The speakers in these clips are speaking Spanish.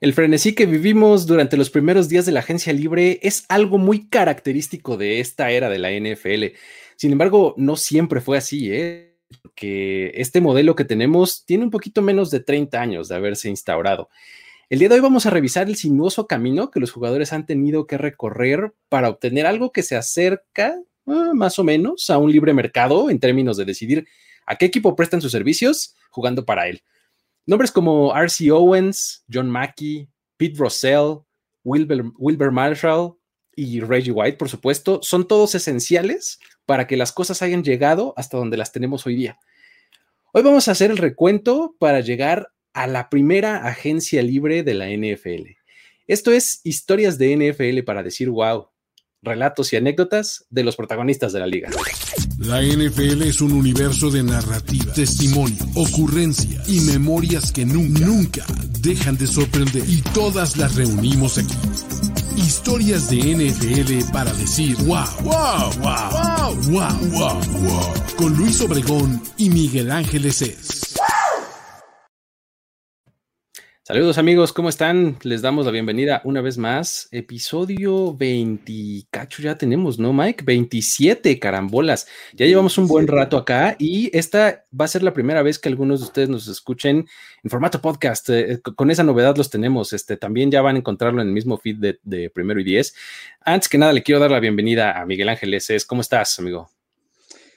El frenesí que vivimos durante los primeros días de la agencia libre es algo muy característico de esta era de la NFL. Sin embargo, no siempre fue así, ¿eh? que este modelo que tenemos tiene un poquito menos de 30 años de haberse instaurado. El día de hoy vamos a revisar el sinuoso camino que los jugadores han tenido que recorrer para obtener algo que se acerca eh, más o menos a un libre mercado en términos de decidir a qué equipo prestan sus servicios jugando para él. Nombres como R.C. Owens, John Mackey, Pete Russell, Wilber, Wilber Marshall y Reggie White, por supuesto, son todos esenciales para que las cosas hayan llegado hasta donde las tenemos hoy día. Hoy vamos a hacer el recuento para llegar a la primera agencia libre de la NFL. Esto es historias de NFL para decir wow, relatos y anécdotas de los protagonistas de la liga. La NFL es un universo de narrativa, testimonio, ocurrencia y memorias que nunca, dejan de sorprender. Y todas las reunimos aquí. Historias de NFL para decir wow, wow, wow, wow, wow, wow, wow. Con Luis Obregón y Miguel Ángeles es. Saludos amigos, ¿cómo están? Les damos la bienvenida una vez más. Episodio 20, cacho ya tenemos, ¿no, Mike? 27 carambolas. Ya llevamos un buen rato acá y esta va a ser la primera vez que algunos de ustedes nos escuchen en formato podcast. Eh, con esa novedad los tenemos. Este, también ya van a encontrarlo en el mismo feed de, Primero y Diez. Antes que nada, le quiero dar la bienvenida a Miguel Ángeles. ¿Cómo estás, amigo?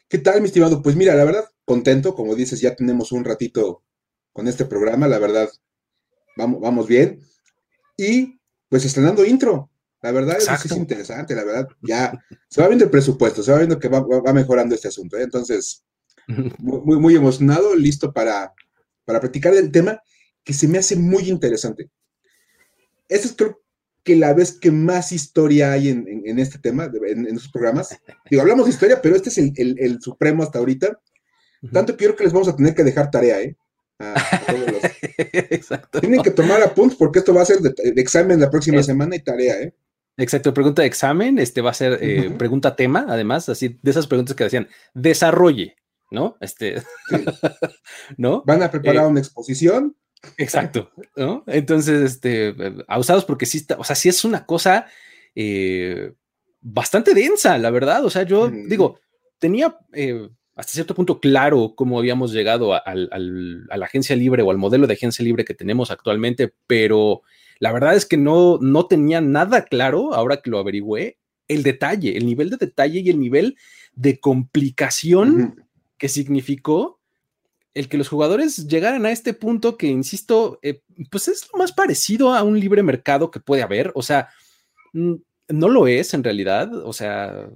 ¿Qué tal, mi estimado? Pues mira, la verdad, contento. Como dices, ya tenemos un ratito con este programa. La verdad, vamos, vamos bien. Y pues estrenando intro. La verdad es es interesante, la verdad, ya se va viendo el presupuesto, se va viendo que va, mejorando este asunto. ¿eh? Entonces, muy, muy emocionado, listo para, para platicar del tema que se me hace muy interesante. Esta es creo que la vez que más historia hay en, este tema, en, en estos programas. Digo, hablamos de historia, pero este es el, supremo hasta ahorita. Tanto que creo que les vamos a tener que dejar tarea, ¿eh? Exacto. Tienen que tomar apuntes porque esto va a ser de, examen la próxima semana y tarea, ¿eh? Exacto, pregunta de examen, este va a ser eh, pregunta tema, además, así de esas preguntas que decían, desarrolle, ¿no? Este, ¿no? Van a preparar eh, una exposición. Exacto, ¿no? Entonces, este, usados porque sí está, o sea, sí es una cosa eh, bastante densa, la verdad. O sea, yo digo, tenía hasta cierto punto claro cómo habíamos llegado a, la agencia libre o al modelo de agencia libre que tenemos actualmente, pero la verdad es que no, no tenía nada claro, ahora que lo averigüé, el detalle, el nivel de detalle y el nivel de complicación que significó el que los jugadores llegaran a este punto que, insisto, eh, pues es lo más parecido a un libre mercado que puede haber. O sea, mm, no lo es en realidad. O sea,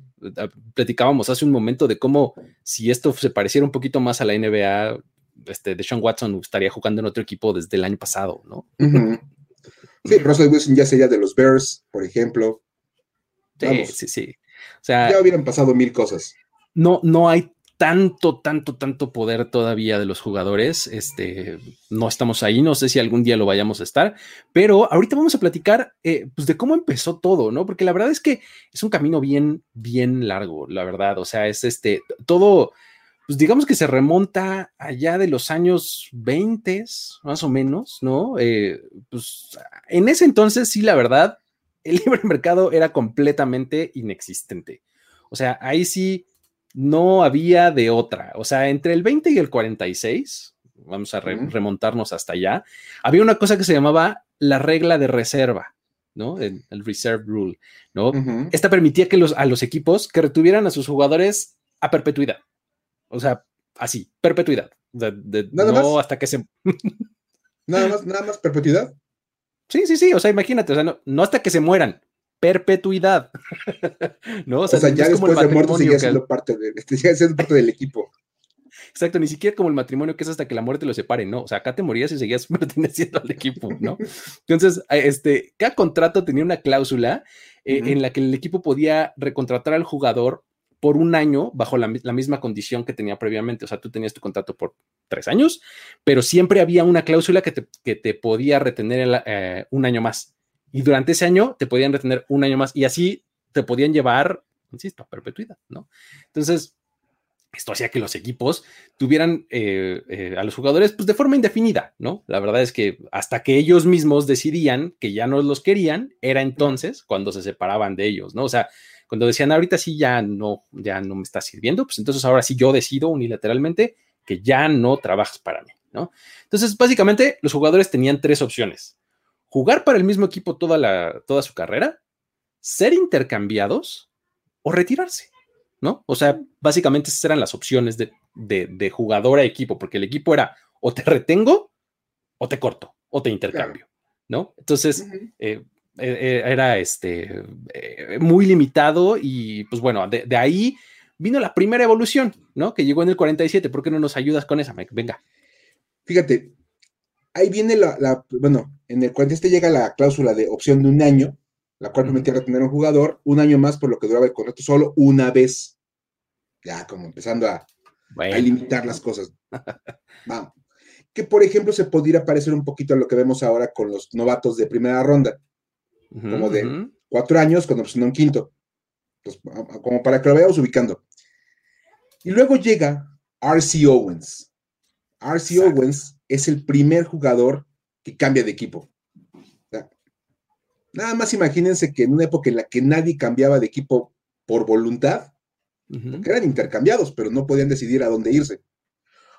platicábamos hace un momento de cómo si esto se pareciera un poquito más a la NBA, este, de Sean Watson estaría jugando en otro equipo desde el año pasado, ¿no? Sí, Russell Wilson ya sería de los Bears, por ejemplo. Sí, sí, sí. O sea, ya hubieran pasado mil cosas. No, no hay tanto, tanto, tanto poder todavía de los jugadores. Este, no estamos ahí, no sé si algún día lo vayamos a estar, pero ahorita vamos a platicar eh, pues de cómo empezó todo, ¿no? Porque la verdad es que es un camino bien, bien largo, la verdad. O sea, es este, todo, pues digamos que se remonta allá de los años 20, más o menos, ¿no? Eh, pues en ese entonces, sí, la verdad, el libre mercado era completamente inexistente. O sea, ahí sí no había de otra. O sea, entre el 20 y el 46, vamos a remontarnos hasta allá, había una cosa que se llamaba la regla de reserva, ¿no? El, reserve rule, ¿no? Esta permitía que los, a los equipos que retuvieran a sus jugadores a perpetuidad. O sea, así, perpetuidad. no hasta que se... nada más, nada más perpetuidad. Sí, sí, sí. O sea, imagínate, o sea, no hasta que se mueran perpetuidad. ¿No? O sea, ya después de muerto seguía siendo, parte siendo parte del equipo. Exacto, ni siquiera como el matrimonio que es hasta que la muerte lo separe, ¿no? O sea, acá te morías y seguías perteneciendo al equipo, ¿no? Entonces, este, cada contrato tenía una cláusula eh, en la que el equipo podía recontratar al jugador por un año bajo la, misma condición que tenía previamente. O sea, tú tenías tu contrato por tres años, pero siempre había una cláusula que te, podía retener eh, un año más y durante ese año te podían retener un año más y así te podían llevar, insisto, a perpetuidad, ¿no? Entonces, esto hacía que los equipos tuvieran eh, eh, a los jugadores pues, de forma indefinida, ¿no? La verdad es que hasta que ellos mismos decidían que ya no los querían, era entonces cuando se separaban de ellos, ¿no? O sea, cuando decían, ahorita sí ya no, ya no me está sirviendo, pues entonces ahora sí yo decido unilateralmente que ya no trabajas para mí, ¿no? Entonces, básicamente, los jugadores tenían tres opciones. Jugar para el mismo equipo toda, la, toda su carrera, ser intercambiados o retirarse. ¿no? O sea, básicamente esas eran las opciones de, jugador a equipo, porque el equipo era o te retengo o te corto o te intercambio, ¿no? Entonces, eh, eh, eh, era este, muy limitado y pues bueno, de, ahí vino la primera evolución, ¿no? Que llegó en el 47. ¿Por qué no nos ayudas con esa, Mike? Venga. Fíjate, ahí viene la, bueno, en el 47 llega la cláusula de opción de un año, la cual permitía retener a un jugador un año más por lo que duraba el contrato solo una vez ya como empezando a, limitar las cosas. Vamos. Que por ejemplo se podría parecer un poquito a lo que vemos ahora con los novatos de primera ronda, como de cuatro años con opción un quinto. como para que lo veamos ubicando. Y luego llega RC Owens. RC Owens es el primer jugador que cambia de equipo. nada más imagínense que en una época en la que nadie cambiaba de equipo por voluntad, eran intercambiados, pero no podían decidir a dónde irse.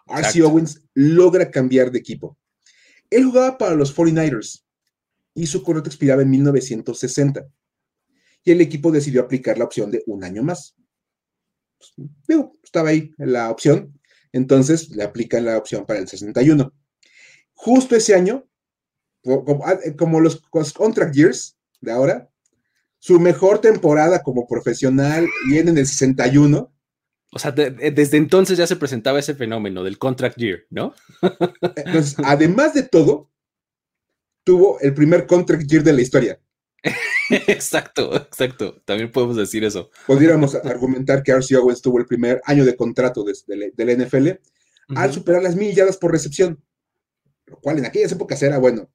RC Owens logra cambiar de equipo. Él jugaba para los 49ers y su contrato expiraba en 1960. Y el equipo decidió aplicar la opción de un año más. Pues, estaba ahí la opción, entonces le aplican la opción para el 61. Justo ese año, como, ah, como los contract years de ahora, su mejor temporada como profesional viene en el 61. O sea, desde entonces ya se presentaba ese fenómeno del contract year, ¿no? Entonces, además de todo, tuvo el primer contract year de la historia. exacto, exacto. También podemos decir eso. Podríamos argumentar que R.C. Owens tuvo el primer año de contrato de, la NFL al superar las mil yardas por recepción, lo cual en aquellas épocas era, bueno,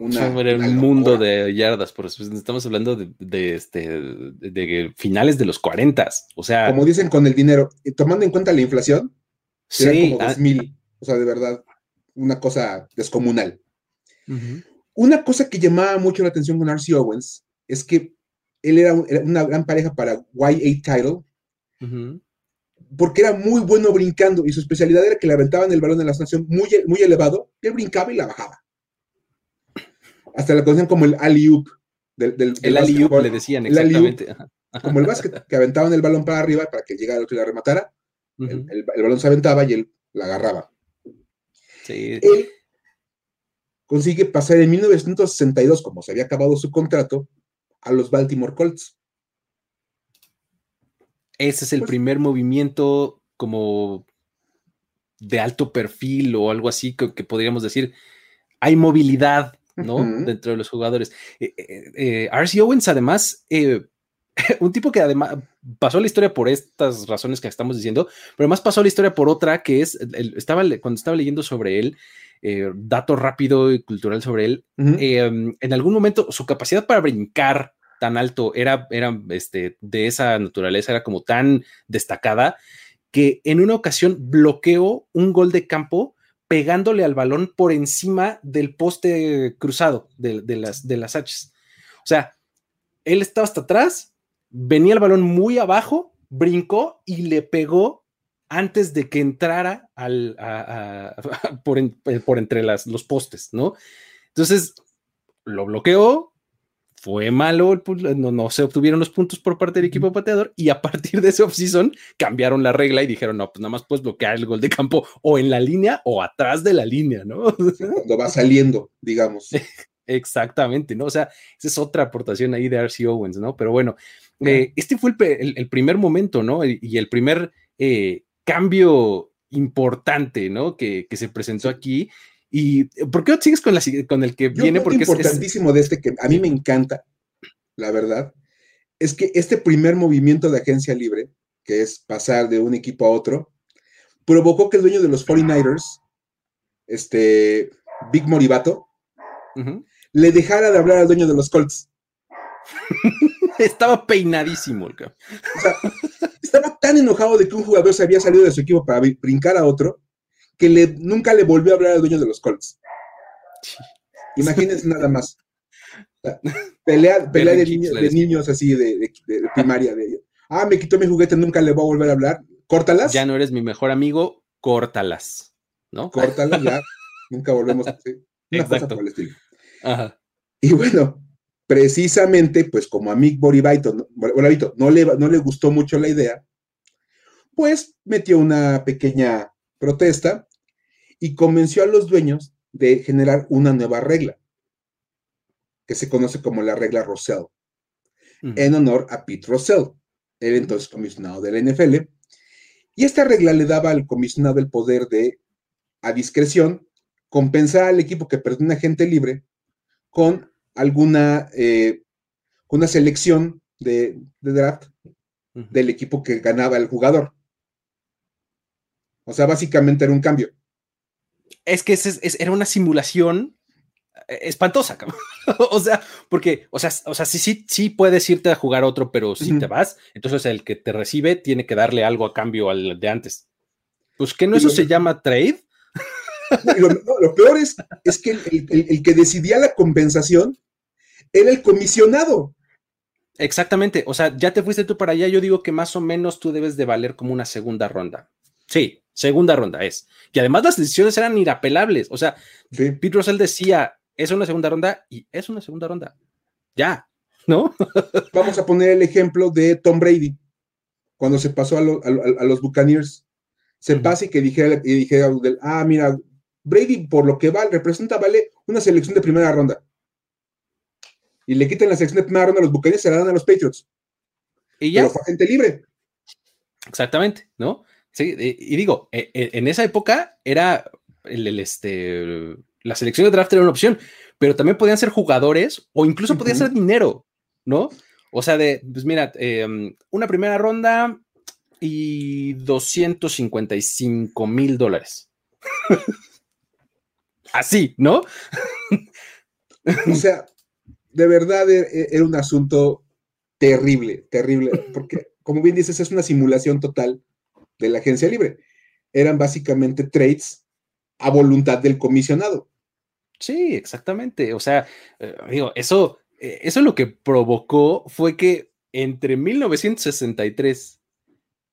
un mundo de yardas, por eso estamos hablando de, este, de finales de los 40, o sea. Como dicen con el dinero, tomando en cuenta la inflación, sí, como ah, mil, o sea, de verdad, una cosa descomunal. Una cosa que llamaba mucho la atención con R.C. Owens es que él era, una gran pareja para Y8 Title, porque era muy bueno brincando y su especialidad era que le aventaban el balón en la estación muy, muy elevado, y él brincaba y la bajaba hasta la conocían como el alley-oop. Del, el alley-oop le decían, exactamente. como el básquet, que aventaban el balón para arriba para que llegara el otro y la rematara. el, balón se aventaba y él la agarraba. Sí. Él consigue pasar en 1962, como se había acabado su contrato, a los Baltimore Colts. Ese es el pues primer movimiento como de alto perfil o algo así que, que podríamos decir. Hay movilidad ¿no? Dentro de los jugadores. Eh, eh, eh RC Owens, además, eh, un tipo que además pasó la historia por estas razones que estamos diciendo, pero además pasó la historia por otra que es, estaba, cuando estaba leyendo sobre él, dato rápido y cultural sobre él, em, en algún momento su capacidad para brincar tan alto era, era este, de esa naturaleza, era como tan destacada que en una ocasión bloqueó un gol de campo pegándole al balón por encima del poste cruzado de, las, de las H's. O sea, él estaba hasta atrás, venía el balón muy abajo, brincó y le pegó antes de que entrara al, por, por, entre las, los postes, ¿no? Entonces, lo bloqueó, fue malo, no, no, se obtuvieron los puntos por parte del equipo pateador y a partir de ese offseason cambiaron la regla y dijeron, no, pues nada más puedes bloquear el gol de campo o en la línea o atrás de la línea, ¿no? Cuando va saliendo, digamos. Exactamente, ¿no? O sea, esa es otra aportación ahí de RC Owens, ¿no? Pero bueno, eh, este fue el, primer momento, ¿no? Y el primer eh, cambio importante, ¿no? Que, que se presentó aquí ¿Y por qué sigues con, la, con el que viene? Porque es importantísimo de este que a mí me encanta, la verdad, es que este primer movimiento de agencia libre, que es pasar de un equipo a otro, provocó que el dueño de los 49ers, este Big Moribato, le dejara de hablar al dueño de los Colts. estaba peinadísimo. O sea, estaba tan enojado de que un jugador se había salido de su equipo para brincar a otro que le, nunca le volvió a hablar al dueño de los Colts. Imagínense nada más. pelea, de, niños así de, primaria. De, ah, me quitó mi juguete, nunca le voy a volver a hablar. Córtalas. Ya no eres mi mejor amigo, córtalas. ¿No? Córtalas, ya. nunca volvemos a hacer. Una Exacto. por el estilo. Y bueno, precisamente, pues como a Mick Boribito, no, le, no le gustó mucho la idea, pues metió una pequeña protesta y convenció a los dueños de generar una nueva regla, que se conoce como la regla Russell, en honor a Pete Russell, el entonces comisionado del NFL. Y esta regla le daba al comisionado el poder de, a discreción, compensar al equipo que perdió un agente libre con alguna eh, una selección de, draft del equipo que ganaba el jugador. O sea, básicamente era un cambio. Es que era una simulación eh, espantosa, o sea, porque, o sea, o sea, sí, sí, sí puedes irte a jugar otro, pero si te vas, entonces el que te recibe tiene que darle algo a cambio al de antes. Pues que no eso se llama trade. Lo, peor es, es que el, que decidía la compensación era el comisionado. Exactamente, o sea, ya te fuiste tú para allá, yo digo que más o menos tú debes de valer como una segunda ronda. Sí, segunda ronda es. Y además las decisiones eran inapelables, o sea, Pete Russell decía, es una segunda ronda y es una segunda ronda. Ya, ¿no? Vamos a poner el ejemplo de Tom Brady, cuando se pasó a, los Buccaneers. Se pasa y que dijera, y dijera ah, mira, Brady, por lo que vale, representa, vale una selección de primera ronda. Y le quitan la selección de primera ronda a los Buccaneers, se la dan a los Patriots. Y ya. Pero fue gente libre. Exactamente, ¿no? Sí, y digo, e, e, en esa época era el, este, la selección de draft era una opción, pero también podían ser jugadores o incluso podía ser dinero, ¿no? O sea, de, pues mira, em, una primera ronda y 255 mil dólares. Así, ¿no? o sea, de verdad e, e, era un asunto terrible, terrible, porque como bien dices, es una simulación total de la agencia libre. Eran básicamente trades a voluntad del comisionado. Sí, exactamente. O sea, eh, digo, eso, eh, eso lo que provocó fue que entre 1963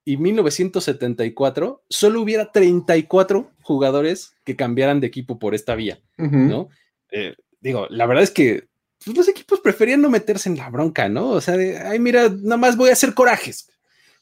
y 1974 solo hubiera 34 jugadores que cambiaran de equipo por esta vía, ¿no? Eh, digo, la verdad es que pues, los equipos preferían no meterse en la bronca, ¿no? O sea, de, ay, mira, nada más voy a hacer corajes,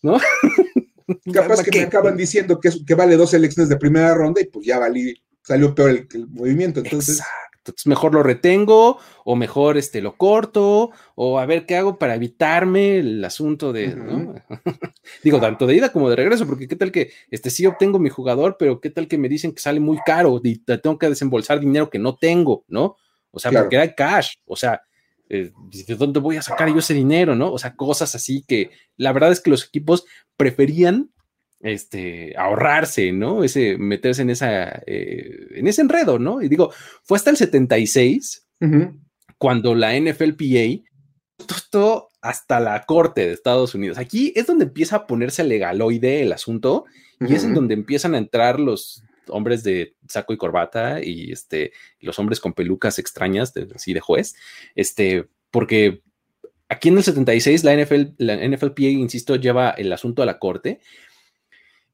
¿no? Capaz que me acaban diciendo que, que vale dos elecciones de primera ronda y pues ya valí, salió peor el, movimiento. Entonces, entonces mejor lo retengo o mejor este, lo corto o a ver qué hago para evitarme el asunto de, Digo, tanto de ida como de regreso, porque qué tal que este, sí obtengo mi jugador, pero qué tal que me dicen que sale muy caro y tengo que desembolsar dinero que no tengo, ¿no? O sea, porque era cash, o sea, eh, ¿de dónde voy a sacar yo ese dinero, no? O sea, cosas así que la verdad es que los equipos preferían este, ahorrarse, ¿no? Ese, meterse en, esa, eh, en ese enredo, ¿no? Y digo, fue hasta el 76 cuando la NFLPA todo hasta la corte de Estados Unidos. Aquí es donde empieza a ponerse legaloide el asunto y es en donde empiezan a entrar los hombres de saco y corbata y este, los hombres con pelucas extrañas, de, así de juez, este, porque aquí en el 76 la, NFL, la NFLPA, insisto, lleva el asunto a la corte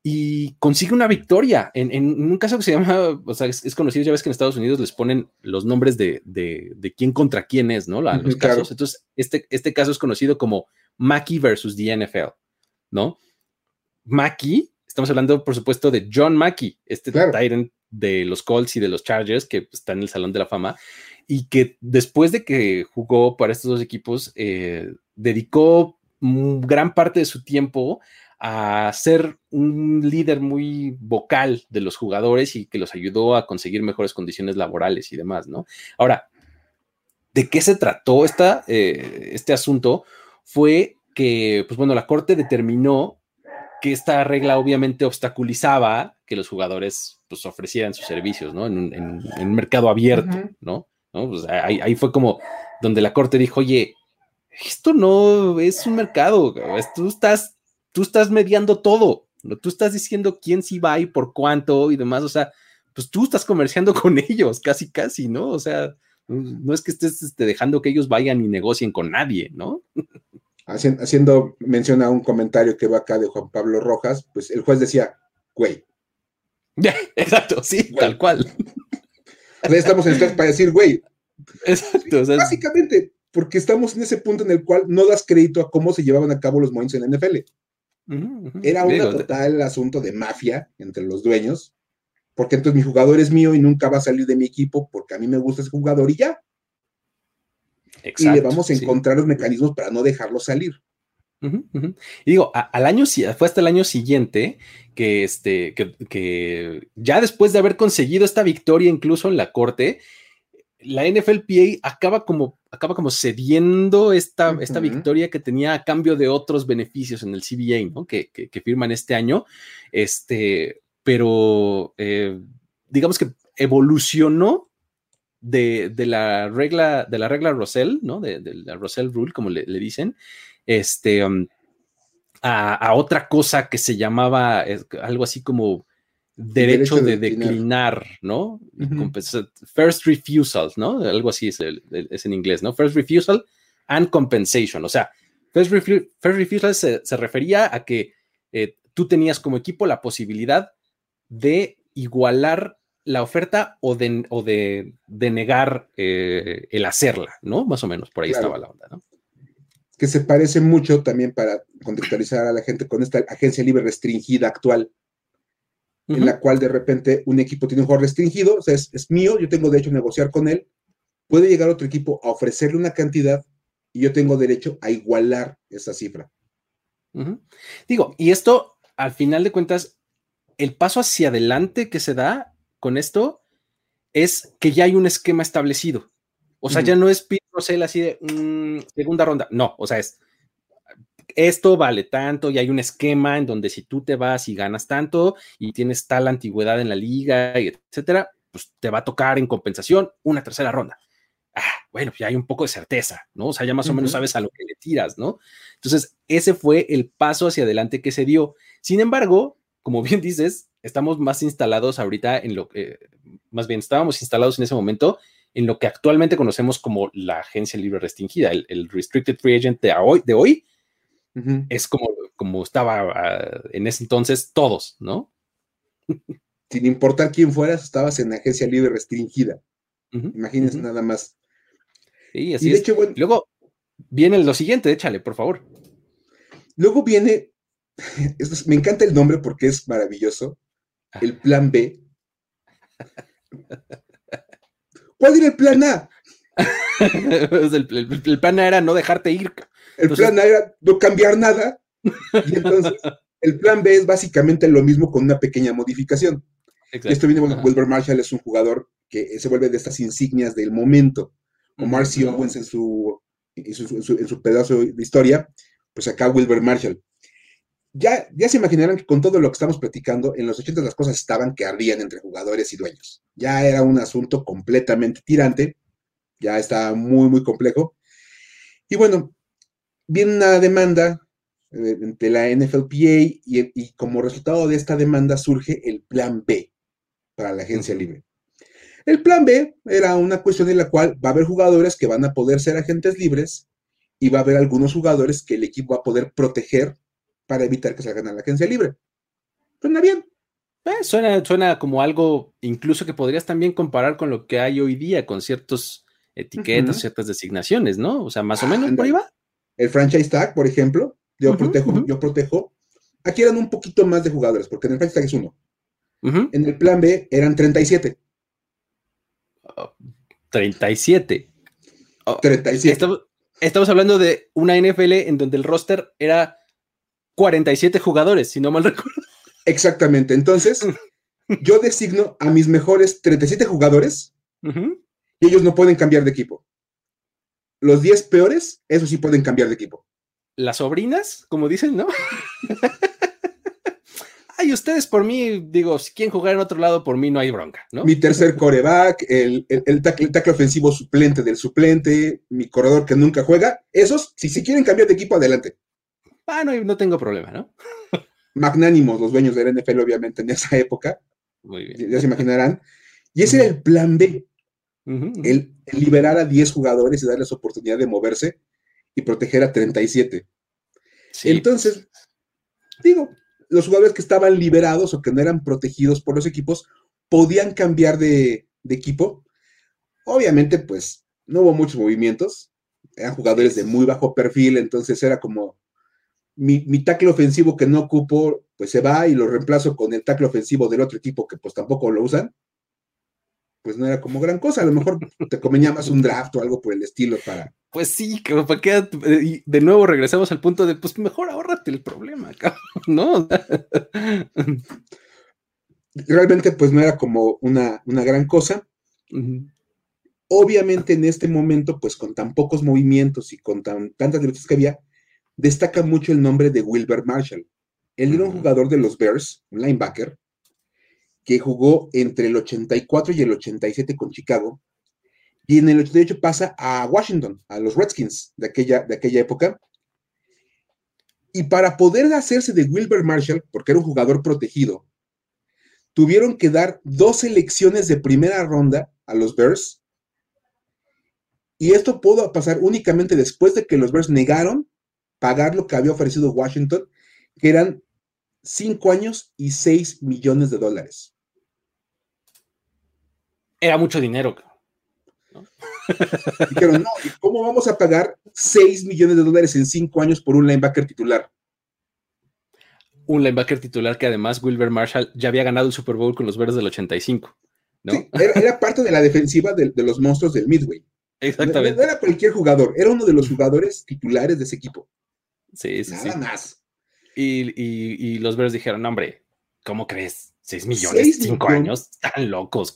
y consigue una victoria en, un caso que se llama, o sea, es, conocido, ya ves que en Estados Unidos les ponen los nombres de, de, quién contra quién es, ¿no? los casos. Entonces, este, este caso es conocido como Mackey versus the NFL, ¿no? Mackey, estamos hablando, por supuesto, de John Mackey, este Tyrant de los Colts y de los Chargers, que está en el Salón de la Fama, y que después de que jugó para estos dos equipos, eh, dedicó gran parte de su tiempo a ser un líder muy vocal de los jugadores y que los ayudó a conseguir mejores condiciones laborales y demás, ¿no? Ahora, ¿de qué se trató esta, eh, este asunto? Fue que, pues bueno, la corte determinó que esta regla obviamente obstaculizaba que los jugadores pues ofrecieran sus servicios, ¿no? En, un mercado abierto, ¿no? Pues, ahí, ahí, fue como donde la corte dijo, oye, esto no es un mercado, tú estás, tú estás mediando todo, tú estás diciendo quién sí va y por cuánto y demás, o sea, pues tú estás comerciando con ellos, casi, casi, ¿no? O sea, no es que estés este, dejando que ellos vayan y negocien con nadie, ¿no? Haciendo mención a un comentario que va acá de Juan Pablo Rojas, pues el juez decía, güey. Exacto, sí, tal cual. Estamos en esto para decir, güey. Exacto. básicamente, porque estamos en ese punto en el cual no das crédito a cómo se llevaban a cabo los movimientos en la NFL. Era un total asunto de mafia entre los dueños, porque entonces mi jugador es mío y nunca va a salir de mi equipo porque a mí me gusta ese jugador y ya. Exacto, y le vamos a encontrar los mecanismos para no dejarlo salir. Y digo, al año, fue hasta el año siguiente que, este, que, ya después de haber conseguido esta victoria incluso en la corte, la NFLPA acaba como, acaba como cediendo esta, esta victoria que tenía a cambio de otros beneficios en el CBA, ¿no? Que, que, firman este año. Este, pero eh, digamos que evolucionó de, la regla, de la regla Russell, ¿no? De, la Russell Rule, como le, dicen, este, um, a, otra cosa que se llamaba algo así como derecho, de, declinar, ¿no? First refusal, ¿no? Algo así es, en inglés, ¿no? First refusal and compensation. O sea, first, refusal se, refería a que eh, tú tenías como equipo la posibilidad de igualar la oferta o de, o de, negar eh, el hacerla, ¿no? Más o menos, por ahí estaba la onda, ¿no? Que se parece mucho también para contextualizar a la gente con esta agencia libre restringida actual, en la cual de repente un equipo tiene un juego restringido, o sea, es, mío, yo tengo derecho a negociar con él, puede llegar otro equipo a ofrecerle una cantidad y yo tengo derecho a igualar esa cifra. Digo, y esto, al final de cuentas, el paso hacia adelante que se da con esto es que ya hay un esquema establecido. O sea, ya no es Pete así de mm, segunda ronda. No, o sea, es esto vale tanto y hay un esquema en donde si tú te vas y ganas tanto y tienes tal antigüedad en la liga, y etcétera, pues te va a tocar en compensación una tercera ronda. Ah, bueno, ya hay un poco de certeza, ¿no? O sea, ya más o menos sabes a lo que le tiras, ¿no? Entonces, ese fue el paso hacia adelante que se dio. Sin embargo, como bien dices, estamos más instalados ahorita en lo que, más bien estábamos instalados en ese momento en lo que actualmente conocemos como la agencia libre restringida, el, Restricted Free Agent de hoy, de hoy es como, como estaba ah, en ese entonces todos, ¿no? Sin importar quién fueras, estabas en agencia libre restringida. Imagínense nada más. Sí, así es. luego viene lo siguiente, échale, por favor. Luego viene, me encanta el nombre porque es maravilloso, el plan B. ¿Cuál era el plan A? el, plan A era no dejarte ir. El plan A era no cambiar nada. Y entonces, el plan B es básicamente lo mismo con una pequeña modificación. Esto viene, bueno, Wilbur Marshall es un jugador que se vuelve de estas insignias del momento. Como Marcy Owens en su, en su, en su pedazo de historia, pues acá Wilbur Marshall ya, ya se imaginarán que con todo lo que estamos platicando, en los 80 las cosas estaban que ardían entre jugadores y dueños. Ya era un asunto completamente tirante, ya estaba muy, muy complejo. Y bueno, viene una demanda eh, entre la NFLPA y, y, como resultado de esta demanda surge el plan B para la agencia libre. El plan B era una cuestión en la cual va a haber jugadores que van a poder ser agentes libres y va a haber algunos jugadores que el equipo va a poder proteger para evitar que salgan a la agencia libre. Suena bien. Eh, suena, suena como algo incluso que podrías también comparar con lo que hay hoy día, con ciertas etiquetas, ciertas designaciones, ¿no? O sea, más o menos por ahí va. El franchise tag, por ejemplo, yo protejo, yo protejo. Aquí eran un poquito más de jugadores, porque en el franchise tag es uno. En el plan B eran 37. 37. 37. Estamos, estamos hablando de una NFL en donde el roster era 47 jugadores, si no mal recuerdo. Exactamente. Entonces, yo designo a mis mejores 37 jugadores y ellos no pueden cambiar de equipo. Los 10 peores, eso sí pueden cambiar de equipo. Las sobrinas, como dicen, ¿no? ay, ustedes por mí, digo, si quieren jugar en otro lado, por mí no hay bronca, ¿no? Mi tercer coreback, el, el, tackle, ofensivo suplente del suplente, mi corredor que nunca juega, esos, si, si quieren cambiar de equipo, adelante. Ah, no, no tengo problema, ¿no? Magnánimos los dueños del NFL, obviamente, en esa época. Muy bien. Ya se imaginarán. Y ese era el plan B. el, liberar a 10 jugadores y darles oportunidad de moverse y proteger a 37. Entonces, digo, los jugadores que estaban liberados o que no eran protegidos por los equipos podían cambiar de, equipo. Obviamente, pues no hubo muchos movimientos. Eran jugadores de muy bajo perfil, entonces era como mi, mi tackle ofensivo que no ocupo, pues se va y lo reemplazo con el tackle ofensivo del otro equipo que pues tampoco lo usan pues no era como gran cosa. A lo mejor te convenía más un draft o algo por el estilo para. Pues sí, que para qué. Y de nuevo regresamos al punto de, pues mejor ahórrate el problema, ¿no? Realmente, pues no era como una, una gran cosa. Obviamente, en este momento, pues con tan pocos movimientos y con tan, tantas libertades que había, destaca mucho el nombre de Wilber Marshall. Él era un jugador de los Bears, un linebacker, que jugó entre el 84 y el 87 con Chicago, y en el 88 pasa a Washington, a los Redskins de aquella, de aquella época. Y para poder hacerse de Wilber Marshall, porque era un jugador protegido, tuvieron que dar dos elecciones de primera ronda a los Bears. Y esto pudo pasar únicamente después de que los Bears negaron pagar lo que había ofrecido Washington, que eran cinco años y seis millones de dólares. Era mucho dinero. ¿no? Dijeron, no, ¿y cómo vamos a pagar 6 millones de dólares en 5 años por un linebacker titular? Un linebacker titular que además Wilber Marshall ya había ganado el Super Bowl con los Verdes del 85. ¿no? era, parte de la defensiva de, los monstruos del Midway. Exactamente. No, era cualquier jugador, era uno de los jugadores titulares de ese equipo. Sí, sí, Nada más. Y, y, los Bears dijeron, hombre, ¿cómo crees? 6 millones, 5 años, tan locos,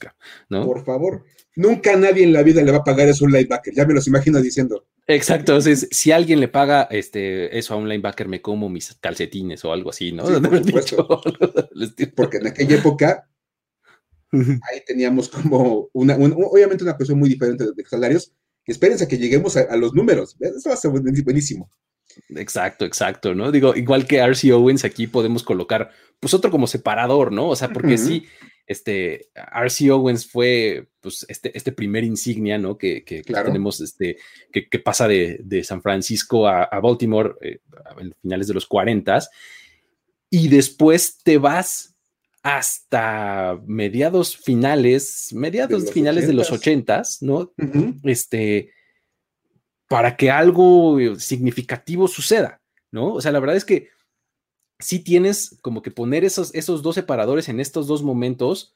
¿no? Por favor, nunca nadie en la vida le va a pagar eso a un linebacker, ya me los imagino diciendo. Exacto, si alguien le paga este, eso a un linebacker, me como mis calcetines o algo así, ¿no? Porque en aquella época, ahí teníamos como una, obviamente una cuestión muy diferente de salarios, espérense a que lleguemos a, los números, eso va a ser buenísimo. Exacto, exacto, ¿no? Digo, igual que RC Owens, aquí podemos colocar, pues otro como separador, ¿no? O sea, porque sí, este, RC Owens fue, pues, este, este primer insignia, ¿no? Que, que, tenemos, este, que, pasa de, San Francisco a, Baltimore eh, en finales de los 40 y después te vas hasta mediados finales, mediados finales de los 80 ¿no? Este para que algo eh, significativo suceda, ¿no? O sea, la verdad es que sí tienes como que poner esos, esos dos separadores en estos dos momentos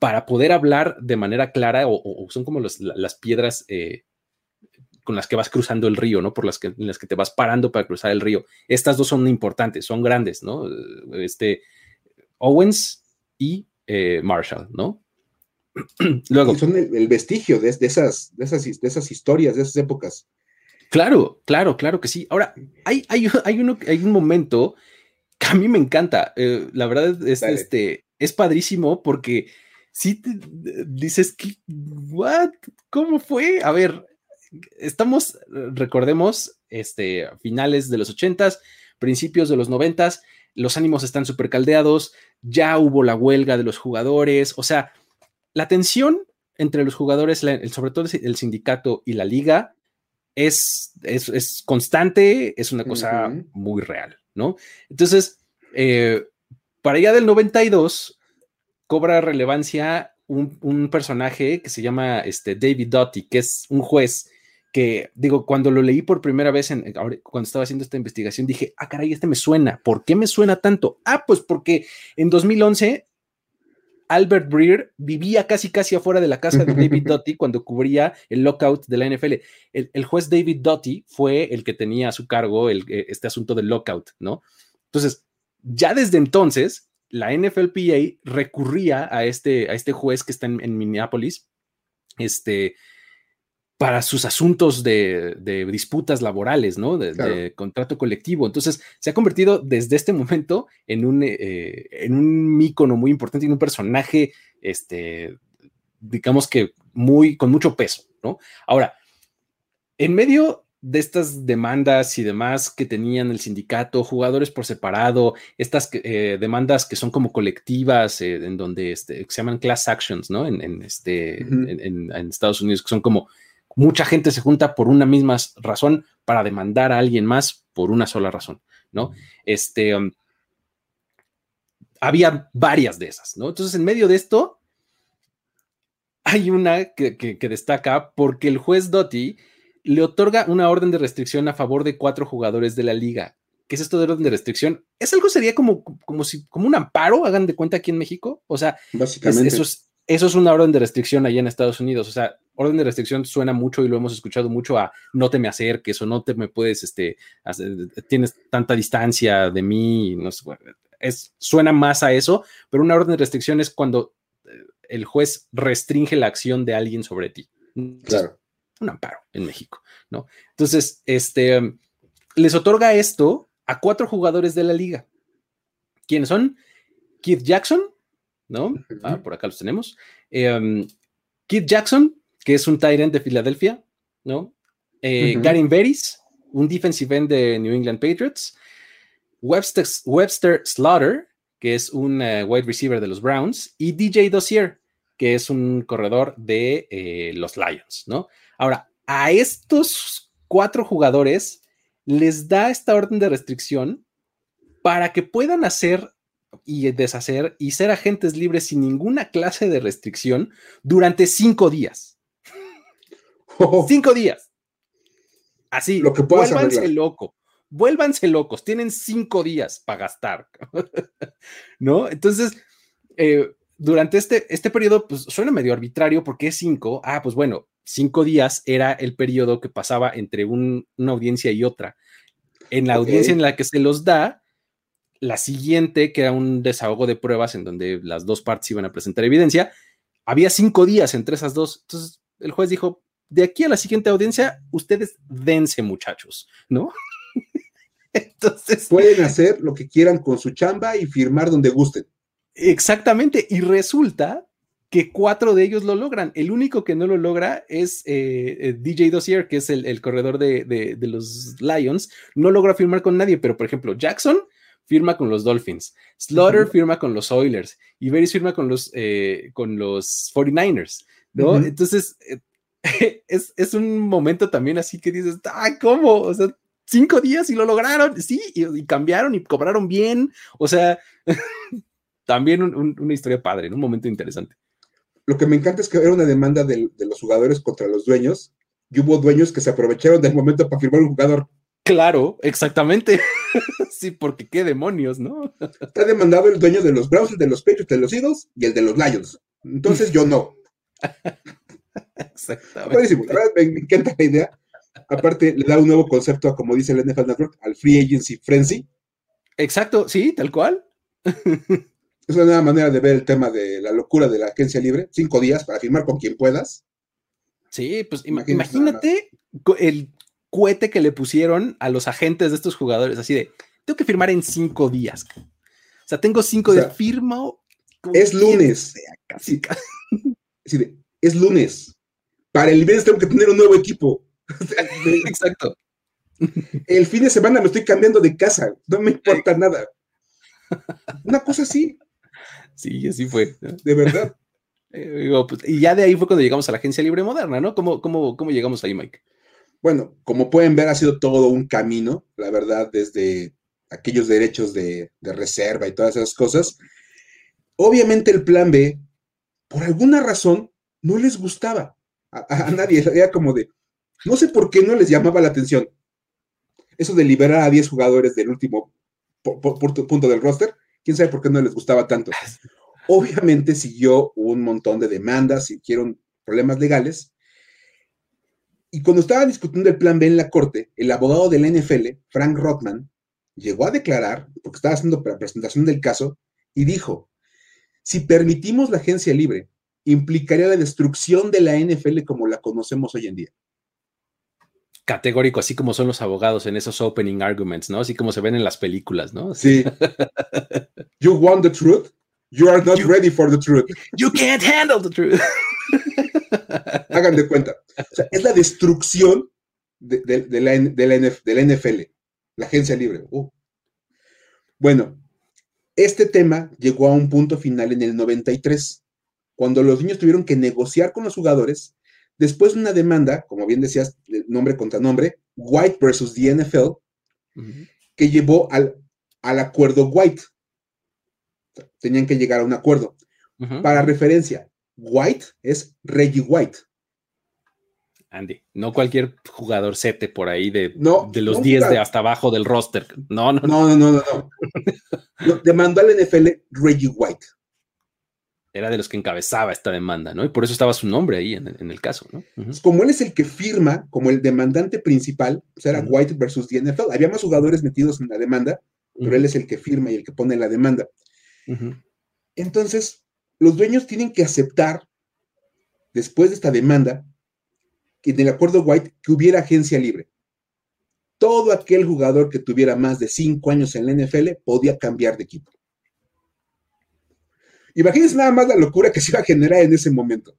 para poder hablar de manera clara o, son como las piedras eh, con las que vas cruzando el río, ¿no? Por las que, las que te vas parando para cruzar el río. Estas dos son importantes, son grandes, ¿no? Este, Owens y eh, Marshall, ¿no? Luego. Son el, vestigio de, esas, de, esas, de esas historias, de esas épocas. Claro, claro, claro que sí. Ahora, hay, hay, hay, uno, hay un momento que a mí me encanta. Eh, la verdad es, este, es padrísimo porque si te, dices que, ¿what? ¿Cómo fue? A ver, estamos, recordemos, este, finales de los ochentas, principios de los noventas, los ánimos están súper caldeados, ya hubo la huelga de los jugadores, o sea, la tensión entre los jugadores, sobre todo el sindicato y la liga, es, es, constante, es una cosa muy real, ¿no? Entonces, eh, para allá del 92, cobra relevancia un, personaje que se llama este, David Doty, que es un juez que, digo, cuando lo leí por primera vez, en, cuando estaba haciendo esta investigación, dije, ah, caray, este me suena. ¿Por qué me suena tanto? Ah, pues porque en 2011 Albert Breer vivía casi casi afuera de la casa de David Doty cuando cubría el lockout de la NFL. El, juez David Doty fue el que tenía a su cargo el, eh, este asunto del lockout, ¿no? Entonces, ya desde entonces, la NFLPA recurría a este, a este juez que está en, Minneapolis, este, para sus asuntos de, disputas laborales, ¿no? De, contrato colectivo. Entonces, se ha convertido desde este momento en un, eh, en un ícono muy importante, en un personaje, este, digamos que muy, con mucho peso, ¿no? Ahora, en medio de estas demandas y demás que tenían el sindicato, jugadores por separado, estas eh, demandas que son como colectivas, eh, en donde este, se llaman class actions, ¿no? En, este, en, Estados Unidos, que son como mucha gente se junta por una misma razón para demandar a alguien más por una sola razón, ¿no? Este, um, había varias de esas, ¿no? Entonces, en medio de esto, hay una que, destaca porque el juez Doty le otorga una orden de restricción a favor de cuatro jugadores de la liga. ¿Qué es esto de orden de restricción? Es algo, sería como, como si, como un amparo, hagan de cuenta aquí en México. O sea, Básicamente. eso, es, eso es una orden de restricción allá en Estados Unidos. O sea, orden de restricción suena mucho y lo hemos escuchado mucho a no te me acerques o no te me puedes, este, tienes tanta distancia de mí, no sé, es, suena más a eso, pero una orden de restricción es cuando eh, el juez restringe la acción de alguien sobre ti. Claro. Un amparo en México, ¿no? Entonces, este, les otorga esto a cuatro jugadores de la liga. ¿Quiénes son? Keith Jackson, ¿no? Ah, por acá los tenemos. Eh, Keith Jackson, que es un tight end de Filadelfia, ¿no? Eh, Garen Veris, un defensive end de New England Patriots. Webster, Webster Slaughter, que es un eh, wide receiver de los Browns. Y DJ Dossier, que es un corredor de eh, los Lions, ¿no? Ahora, a estos cuatro jugadores les da esta orden de restricción para que puedan hacer y deshacer y ser agentes libres sin ninguna clase de restricción durante cinco días. Cinco días. Así, lo que vuélvanse loco, vuélvanse locos, tienen cinco días para gastar, ¿no? Entonces, eh, durante este, este periodo, pues suena medio arbitrario porque es cinco, ah, pues bueno, cinco días era el periodo que pasaba entre una audiencia y otra. En la audiencia en la que se los da, la siguiente, que era un desahogo de pruebas en donde las dos partes iban a presentar evidencia, había cinco días entre esas dos. Entonces, el juez dijo, de aquí a la siguiente audiencia, ustedes dense, muchachos, ¿no? Entonces. Pueden hacer lo que quieran con su chamba y firmar donde gusten. Exactamente. Y resulta que cuatro de ellos lo logran. El único que no lo logra es eh, eh, DJ Dossier, que es el, corredor de, los Lions. No logra firmar con nadie, pero por ejemplo, Jackson firma con los Dolphins, Slaughter firma con los Oilers y Veris firma con los, eh, con los 49ers, ¿no? Entonces, es, un momento también así que dices, ¡ay, ¿cómo? O sea, cinco días y lo lograron, sí, y, cambiaron y cobraron bien, o sea, también una historia padre, en un momento interesante. Lo que me encanta es que era una demanda de, los jugadores contra los dueños, y hubo dueños que se aprovecharon del momento para firmar un jugador. Claro, exactamente. sí, porque qué demonios, ¿no? Está demandado el dueño de los Browns, el de los Patriots, de los Eagles y el de los Lions. Entonces yo no. Exactamente. me encanta la idea. Aparte, le da un nuevo concepto, como dice el NFL Network, al Free Agency Frenzy. Exacto, sí, tal cual. es una nueva manera de ver el tema de la locura de la agencia libre. Cinco días para firmar con quien puedas. Sí, pues imagínate, el cohete que le pusieron a los agentes de estos jugadores, así de, tengo que firmar en cinco días. O sea, tengo cinco de firma. Es lunes. Casi, es lunes. Para el viernes tengo que tener un nuevo equipo. Exacto. El fin de semana me estoy cambiando de casa. No me importa nada. Una cosa así. Sí, así fue. De verdad. Eh, pues, y ya de ahí fue cuando llegamos a la agencia libre moderna, ¿no? ¿Cómo, cómo, cómo llegamos ahí, Mike? Bueno, como pueden ver, ha sido todo un camino, la verdad, desde aquellos derechos de, de reserva y todas esas cosas. Obviamente el plan B, por alguna razón, no les gustaba a, nadie. Era como de, no sé por qué no les llamaba la atención. Eso de liberar a 10 jugadores del último punto del roster, quién sabe por qué no les gustaba tanto. Obviamente siguió un montón de demandas, y hicieron problemas legales. Y cuando estaban discutiendo el plan B en la corte, el abogado de la NFL, Frank Rothman, llegó a declarar, porque estaba haciendo la presentación del caso, y dijo, si permitimos la agencia libre implicaría la destrucción de la NFL como la conocemos hoy en día. categórico, así como son los abogados en esos opening arguments, ¿no? Así como se ven en las películas, ¿no? Sí. you want the truth? You are not ready for the truth. You can't handle the truth. Hagan de cuenta. es la destrucción de, la, NFL, la agencia libre. Uh. Bueno, este tema llegó a un punto final en el 93, cuando los niños tuvieron que negociar con los jugadores después de una demanda, como bien decías, nombre contra nombre, White versus the NFL, que llevó al, al acuerdo White. Tenían que llegar a un acuerdo. Para referencia, White es Reggie White. Andy, no cualquier jugador sete por ahí de, de los 10 de hasta abajo del roster. No, no, no. No, no, no, no. Demandó al NFL Reggie White. Era de los que encabezaba esta demanda, ¿no? Y por eso estaba su nombre ahí en, el caso, ¿no? Como él es el que firma, como el demandante principal, o sea, era White versus the NFL. Había más jugadores metidos en la demanda, pero él es el que firma y el que pone la demanda. Entonces, los dueños tienen que aceptar, después de esta demanda, que en el acuerdo White, que hubiera agencia libre. Todo aquel jugador que tuviera más de cinco años en la NFL podía cambiar de equipo. Imagínense nada más la locura que se iba a generar en ese momento.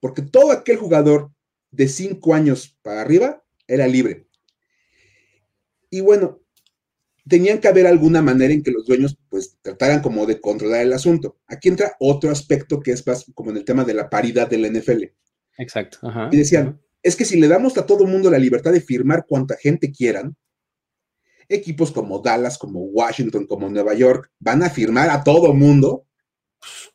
Porque todo aquel jugador de cinco años para arriba era libre. Y bueno, tenían que haber alguna manera en que los dueños pues trataran como de controlar el asunto. Aquí entra otro aspecto que es más como en el tema de la paridad de la NFL. Exacto. y decían, es que si le damos a todo el mundo la libertad de firmar cuanta gente quieran, equipos como Dallas, como Washington, como Nueva York, van a firmar a todo mundo.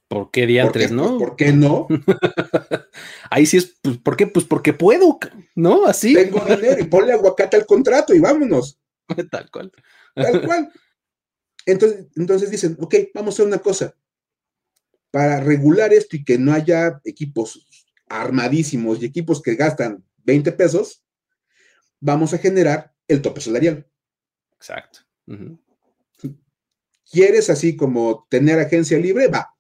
¿Por qué diantres, no? ¿Por qué no? Ahí sí es, pues, ¿por qué? Pues porque puedo, ¿no? Así. Tengo dinero y ponle aguacate al contrato y vámonos. Tal cual. Tal cual. Entonces, entonces dicen, ok, vamos a hacer una cosa. Para regular esto y que no haya equipos armadísimos y equipos que gastan 20 pesos, vamos a generar el tope salarial. Exacto. ¿Quieres así como tener agencia libre? Va.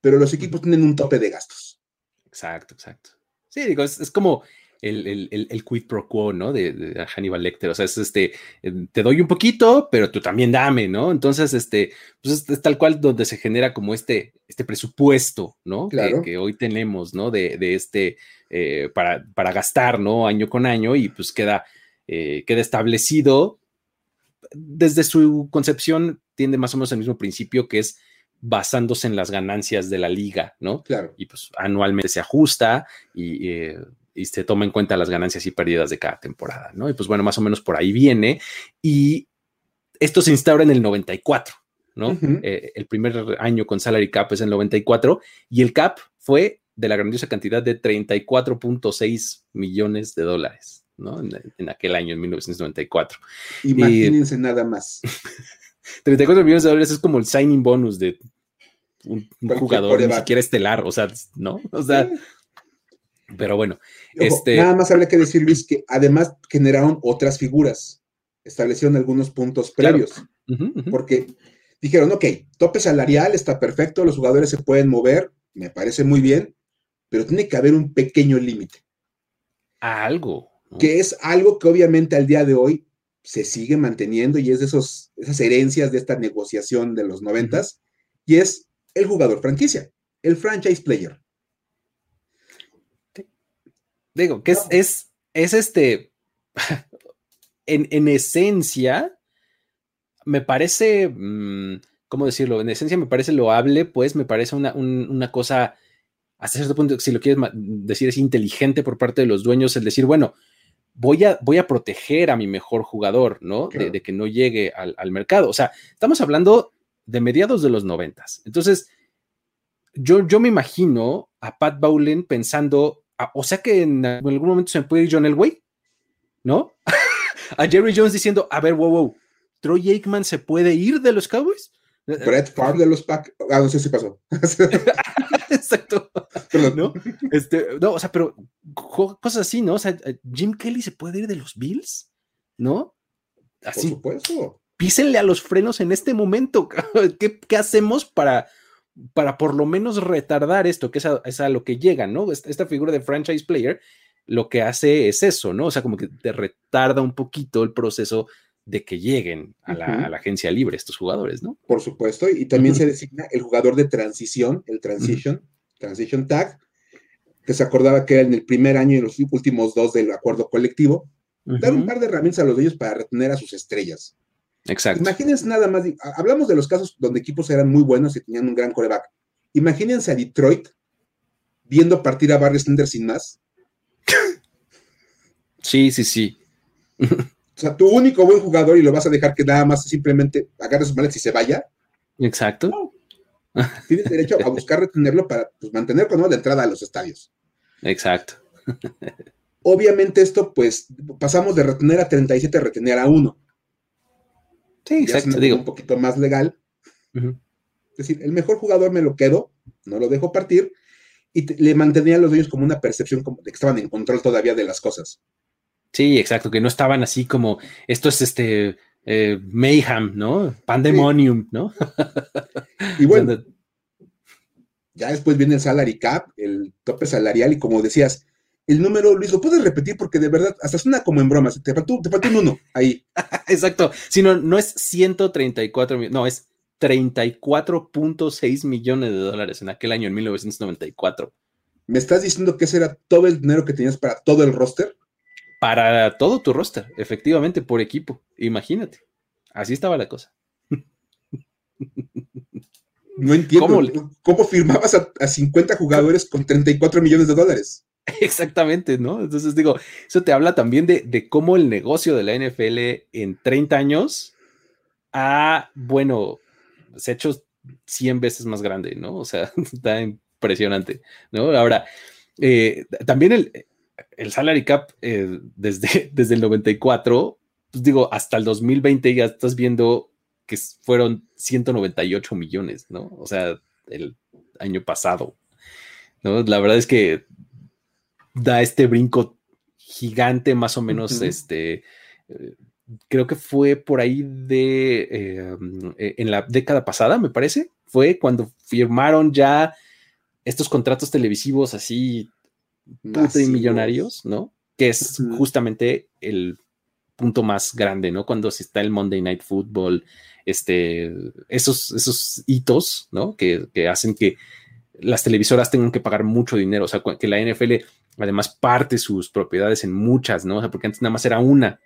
Pero los equipos tienen un tope de gastos. Exacto, exacto. Sí, digo, es como el, el, quid pro quo, ¿no? De, Hannibal Lecter. O sea, es este, eh, te doy un poquito, pero tú también dame, ¿no? Entonces, este, pues es, tal cual donde se genera como este, este presupuesto, ¿no? Claro. Que, hoy tenemos, ¿no? De, de este, eh, para, para gastar, ¿no? Año con año y pues queda, eh, queda establecido desde su concepción, tiende más o menos al mismo principio que es basándose en las ganancias de la liga, ¿no? Claro. Y pues anualmente se ajusta y y se toma en cuenta las ganancias y pérdidas de cada temporada, ¿no? Y pues bueno, más o menos por ahí viene. Y esto se instaura en el 94, ¿no? Eh, el primer año con salary cap es el 94 y el cap fue de la grandiosa cantidad de 34.6 millones de dólares, ¿no? En, aquel año, en 1994. Imagínense nada más. 34 millones de dólares es como el signing bonus de un, jugador ni siquiera estelar, o sea, ¿no? O sea, pero bueno, este... nada más habría que decir, Luis, que además generaron otras figuras, establecieron algunos puntos previos, porque dijeron, ok, tope salarial está perfecto, los jugadores se pueden mover, me parece muy bien, pero tiene que haber un pequeño límite. Algo. Que es algo que obviamente al día de hoy se sigue manteniendo y es de esos, esas herencias de esta negociación de los noventas, y es el jugador franquicia, el franchise player. Digo, que es, es, es este, en, esencia, me parece, mm, ¿cómo decirlo? En esencia me parece loable, pues me parece una, una cosa, hasta cierto punto, si lo quieres decir, es inteligente por parte de los dueños el decir, bueno, voy a, voy a proteger a mi mejor jugador, ¿no? De, que no llegue al, al, mercado. O sea, estamos hablando de mediados de los noventas. Entonces, yo, yo me imagino a Pat Bowlen pensando, Ah, o sea que en algún momento se me puede ir John Elway, ¿no? a Jerry Jones diciendo, a ver, wow, wow, Troy Aikman se puede ir de los Cowboys. Brett Favre de los Packers. Ah, no sé si pasó. Exacto. ¿No? Este, no, o sea, pero cosas así, ¿no? O sea, Jim Kelly se puede ir de los Bills, ¿no? Así. Por supuesto. Písenle a los frenos en este momento. ¿Qué, qué hacemos para para por lo menos retardar esto, que es a, lo que llega, ¿no? Esta, figura de franchise player lo que hace es eso, ¿no? O sea, como que te retarda un poquito el proceso de que lleguen a la, agencia libre estos jugadores, ¿no? Por supuesto, y también se designa el jugador de transición, el transition, transition tag, que se acordaba que era en el primer año y los últimos dos del acuerdo colectivo, dar un par de herramientas a los ellos para retener a sus estrellas. Exacto. Imagínense nada más, hablamos de los casos donde equipos eran muy buenos y tenían un gran coreback. Imagínense a Detroit viendo partir a Barry Sanders sin más. Sí, sí, sí. O sea, tu único buen jugador y lo vas a dejar que nada más simplemente agarre sus maletas y se vaya. Exacto. Tienes derecho a buscar retenerlo para pues, mantener con la entrada a los estadios. Exacto. Obviamente esto, pues, pasamos de retener a 37 a retener a 1. Sí, exacto. Digo. Un poquito más legal. Es decir, el mejor jugador me lo quedo, no lo dejo partir, y le mantenía a los dueños como una percepción como de que estaban en control todavía de las cosas. Sí, exacto, que no estaban así como, esto es este eh, mayhem, ¿no? Pandemonium, ¿no? y bueno, ya después viene el salary cap, el tope salarial, y como decías, el número, Luis, lo puedes repetir porque de verdad, hasta suena como en bromas, te faltó, te faltó un uno ahí. exacto, si no, no es 134 millones, no, es 34.6 millones de dólares en aquel año, en 1994. ¿Me estás diciendo que ese era todo el dinero que tenías para todo el roster? Para todo tu roster, efectivamente, por equipo. Imagínate. Así estaba la cosa. No entiendo. ¿Cómo, firmabas a, 50 jugadores con 34 millones de dólares? Exactamente, ¿no? Entonces digo, eso te habla también de, cómo el negocio de la NFL en 30 años ha, bueno, se ha hecho 100 veces más grande, ¿no? O sea, está impresionante, ¿no? Ahora, eh, también el, el salary cap eh, desde, desde el 94, pues digo, hasta el 2020 ya estás viendo que fueron 198 millones, ¿no? O sea, el año pasado, ¿no? La verdad es que da este brinco gigante, más o menos, este, eh, creo que fue por ahí de, eh, en la década pasada, me parece, fue cuando firmaron ya estos contratos televisivos así millonarios, ¿no? Que es justamente el punto más grande, ¿no? Cuando se está el Monday Night Football, este, esos, esos hitos, ¿no? Que, hacen que las televisoras tengan que pagar mucho dinero, o sea, que la NFL además parte sus propiedades en muchas, ¿no? O sea, porque antes nada más era una.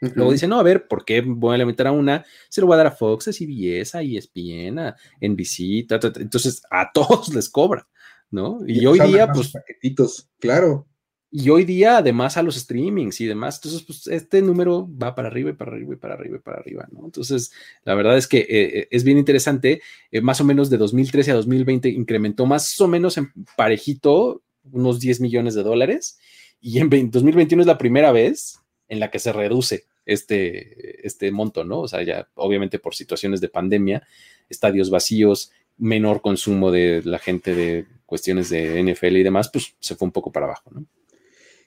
Luego dicen, no, a ver, ¿por qué voy a limitar a una? Se lo voy a dar a Fox, a CBS, a ESPN, a NBC, entonces a todos les cobra. ¿No? Y, hoy día, pues. Paquetitos, claro. Y hoy día, además, a los streamings y demás. Entonces, pues este número va para arriba y para arriba y para arriba y para arriba, ¿no? Entonces, la verdad es que eh, eh, es bien interesante. Eh, más o menos de 2013 a 2020 incrementó más o menos en parejito unos 10 millones de dólares. Y en 2021 es la primera vez en la que se reduce este, este monto, ¿no? O sea, ya obviamente por situaciones de pandemia, estadios vacíos, menor consumo de la gente de cuestiones de NFL y demás, pues se fue un poco para abajo, ¿no?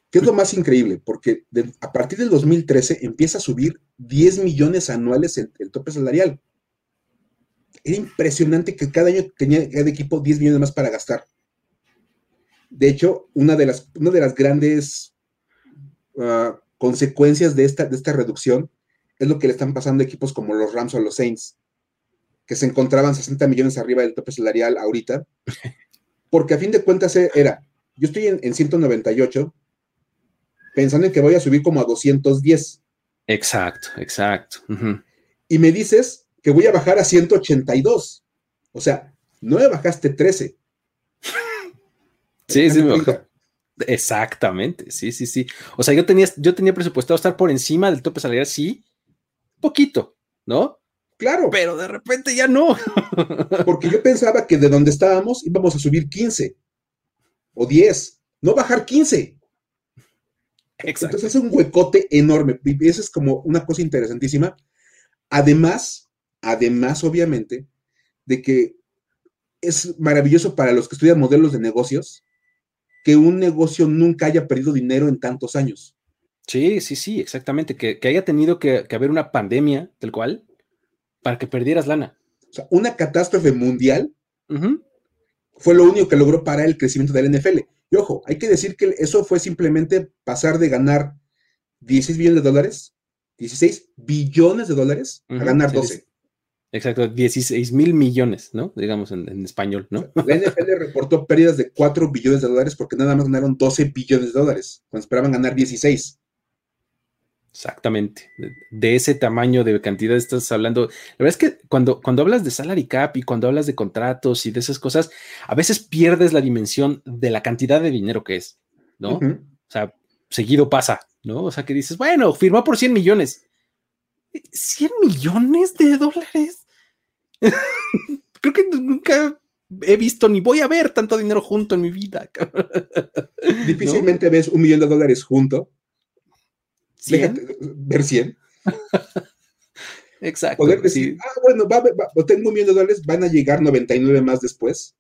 ¿Qué es lo más increíble? Porque a partir del 2013 empieza a subir 10 millones anuales el, tope salarial. Era impresionante que cada año tenía cada equipo 10 millones más para gastar. De hecho, una de las, una de las grandes ah, consecuencias de esta, de esta reducción es lo que le están pasando a equipos como los Rams o los Saints, que se encontraban 60 millones arriba del tope salarial ahorita porque a fin de cuentas eh, era, yo estoy en, 198, pensando en que voy a subir como a 210. Exacto, exacto. Y me dices que voy a bajar a 182. O sea, no me bajaste 13. sí, sí, me bajó. Exactamente, sí, sí, sí. O sea, yo tenía, yo tenía presupuestado estar por encima del tope salarial, sí, poquito, ¿no? Claro. Pero de repente ya no. Porque yo pensaba que de donde estábamos íbamos a subir 15 o 10, no bajar 15. Exacto. Entonces es un huecote enorme. Y eso es como una cosa interesantísima. Además, además, obviamente, de que es maravilloso para los que estudian modelos de negocios que un negocio nunca haya perdido dinero en tantos años. Sí, sí, sí, exactamente. Que, haya tenido que, que, haber una pandemia, del cual, para que perdieras lana. O sea, una catástrofe mundial fue lo único que logró parar el crecimiento del NFL. Y ojo, hay que decir que eso fue simplemente pasar de ganar 16 billones de dólares, 16 billones de dólares, a ganar 12. Exacto, 16 mil millones, ¿no? Digamos en, español, ¿no? La NFL reportó pérdidas de 4 billones de dólares porque nada más ganaron 12 billones de dólares, cuando esperaban ganar 16. Exactamente. De, ese tamaño de cantidad estás hablando. La verdad es que cuando, cuando hablas de salary cap y cuando hablas de contratos y de esas cosas, a veces pierdes la dimensión de la cantidad de dinero que es, ¿no? O sea, seguido pasa, ¿no? O sea, que dices, bueno, firmó por 100 millones. ¿100 millones de dólares? Creo que nunca he visto ni voy a ver tanto dinero junto en mi vida. Difícilmente ves un millón de dólares junto Déjate ver 100. Exacto. Poder decir, ah, bueno, va, tengo un millón de dólares, van a llegar 99 más después.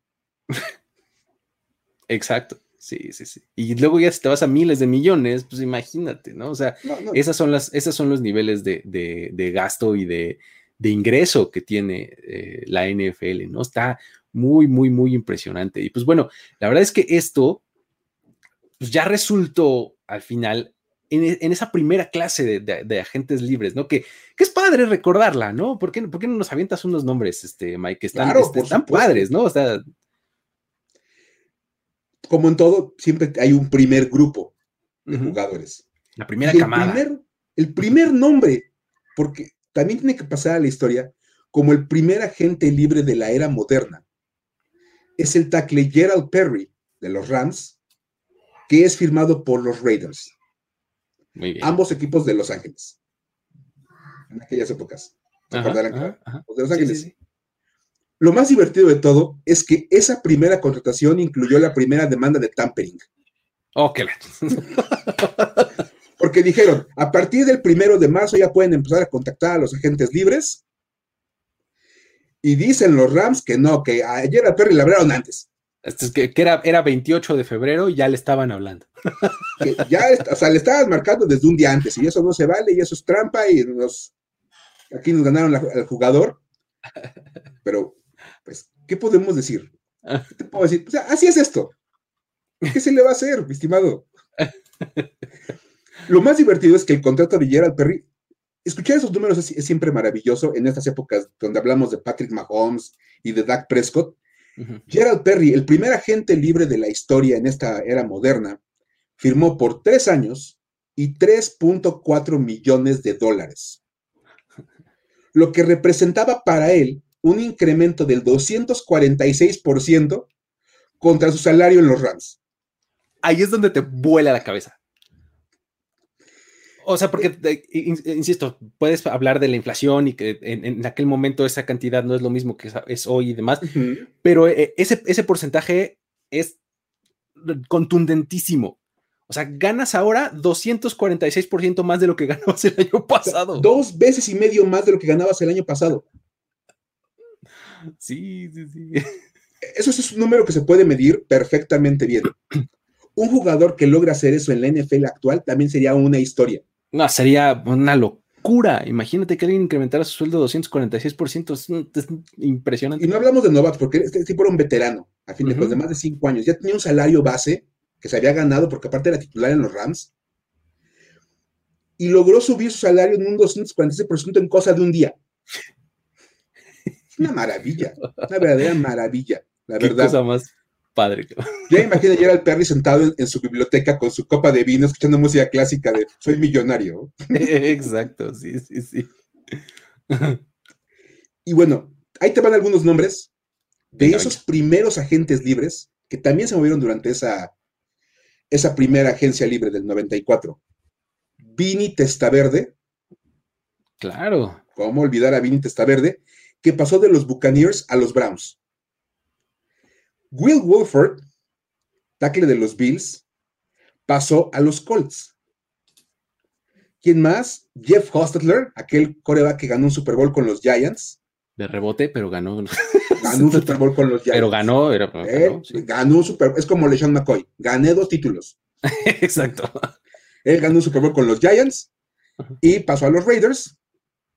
Exacto. Sí, sí, sí. Y luego ya si te vas a miles de millones, pues imagínate, ¿no? O sea, Esas, son las, esas son los niveles de, gasto y de, ingreso que tiene eh, la NFL, ¿no? Está muy, muy, muy impresionante. Y pues bueno, la verdad es que esto, pues ya resultó al final en, esa primera clase de, agentes libres, ¿no? Que, es padre recordarla, ¿no? ¿Por qué, ¿Por qué, no nos avientas unos nombres, este, Mike, que están, este, padres, ¿no? O sea. Como en todo, siempre hay un primer grupo de jugadores. La primera camada. el primer nombre, porque también tiene que pasar a la historia como el primer agente libre de la era moderna. Es el tackle Gerald Perry de los Rams, que es firmado por los Raiders. Ambos equipos de Los Ángeles. En aquellas épocas. de Los Ángeles. Lo más divertido de todo es que esa primera contratación incluyó la primera demanda de tampering. Oh, qué Porque dijeron, a partir del primero de marzo ya pueden empezar a contactar a los agentes libres. Y dicen los Rams que no, que ayer a Perry le hablaron antes. Que, que, era, era 28 de febrero y ya le estaban hablando. ya, o sea, le estaban marcando desde un día antes y eso no se vale y eso es trampa y nos, aquí nos ganaron al jugador. Pero, pues, ¿qué podemos decir? ¿Qué te puedo decir? O sea, así es esto. ¿Qué se le va a hacer, mi estimado? Lo más divertido es que el contrato de Gerald Perry, escuchar esos números es, es siempre maravilloso en estas épocas donde hablamos de Patrick Mahomes y de Dak Prescott Gerald Perry, el primer agente libre de la historia en esta era moderna, firmó por tres años y 3.4 millones de dólares, lo que representaba para él un incremento del 246% contra su salario en los Rams. Ahí es donde te vuela la cabeza. O sea, porque, insisto, puedes hablar de la inflación y que en, aquel momento esa cantidad no es lo mismo que es hoy y demás, pero eh, ese, ese porcentaje es contundentísimo. O sea, ganas ahora 246% más de lo que ganabas el año pasado. Dos veces y medio más de lo que ganabas el año pasado. Sí, sí, sí. Eso es un número que se puede medir perfectamente bien. Un jugador que logra hacer eso en la NFL actual también sería una historia. No, sería una locura. Imagínate que alguien incrementara su sueldo 246%. Es, impresionante. Y no hablamos de novatos, porque este tipo era un veterano, a fin de cuentas, de más de cinco años. Ya tenía un salario base que se había ganado porque aparte era titular en los Rams. Y logró subir su salario en un 246% en cosa de un día. Es una maravilla, una verdadera maravilla, la verdad. Cosa más padre. Ya imagino ayer al Perry sentado en, su biblioteca con su copa de vino, escuchando música clásica de Soy millonario. Exacto, sí, sí, sí. Y bueno, ahí te van algunos nombres de esos primeros agentes libres que también se movieron durante esa, esa primera agencia libre del 94. Vini Testaverde. Claro. ¿Cómo olvidar a Vini Testaverde? Que pasó de los Buccaneers a los Browns. Will Wolford, tackle de los Bills, pasó a los Colts. ¿Quién más? Jeff Hostetler, aquel coreback que ganó un Super Bowl con los Giants. De rebote, pero ganó. Ganó un Super Bowl con los Giants. Pero ganó, era, ganó, ganó un Super Es como LeSean McCoy. Gané dos títulos. Exacto. Él ganó un Super Bowl con los Giants y pasó a los Raiders.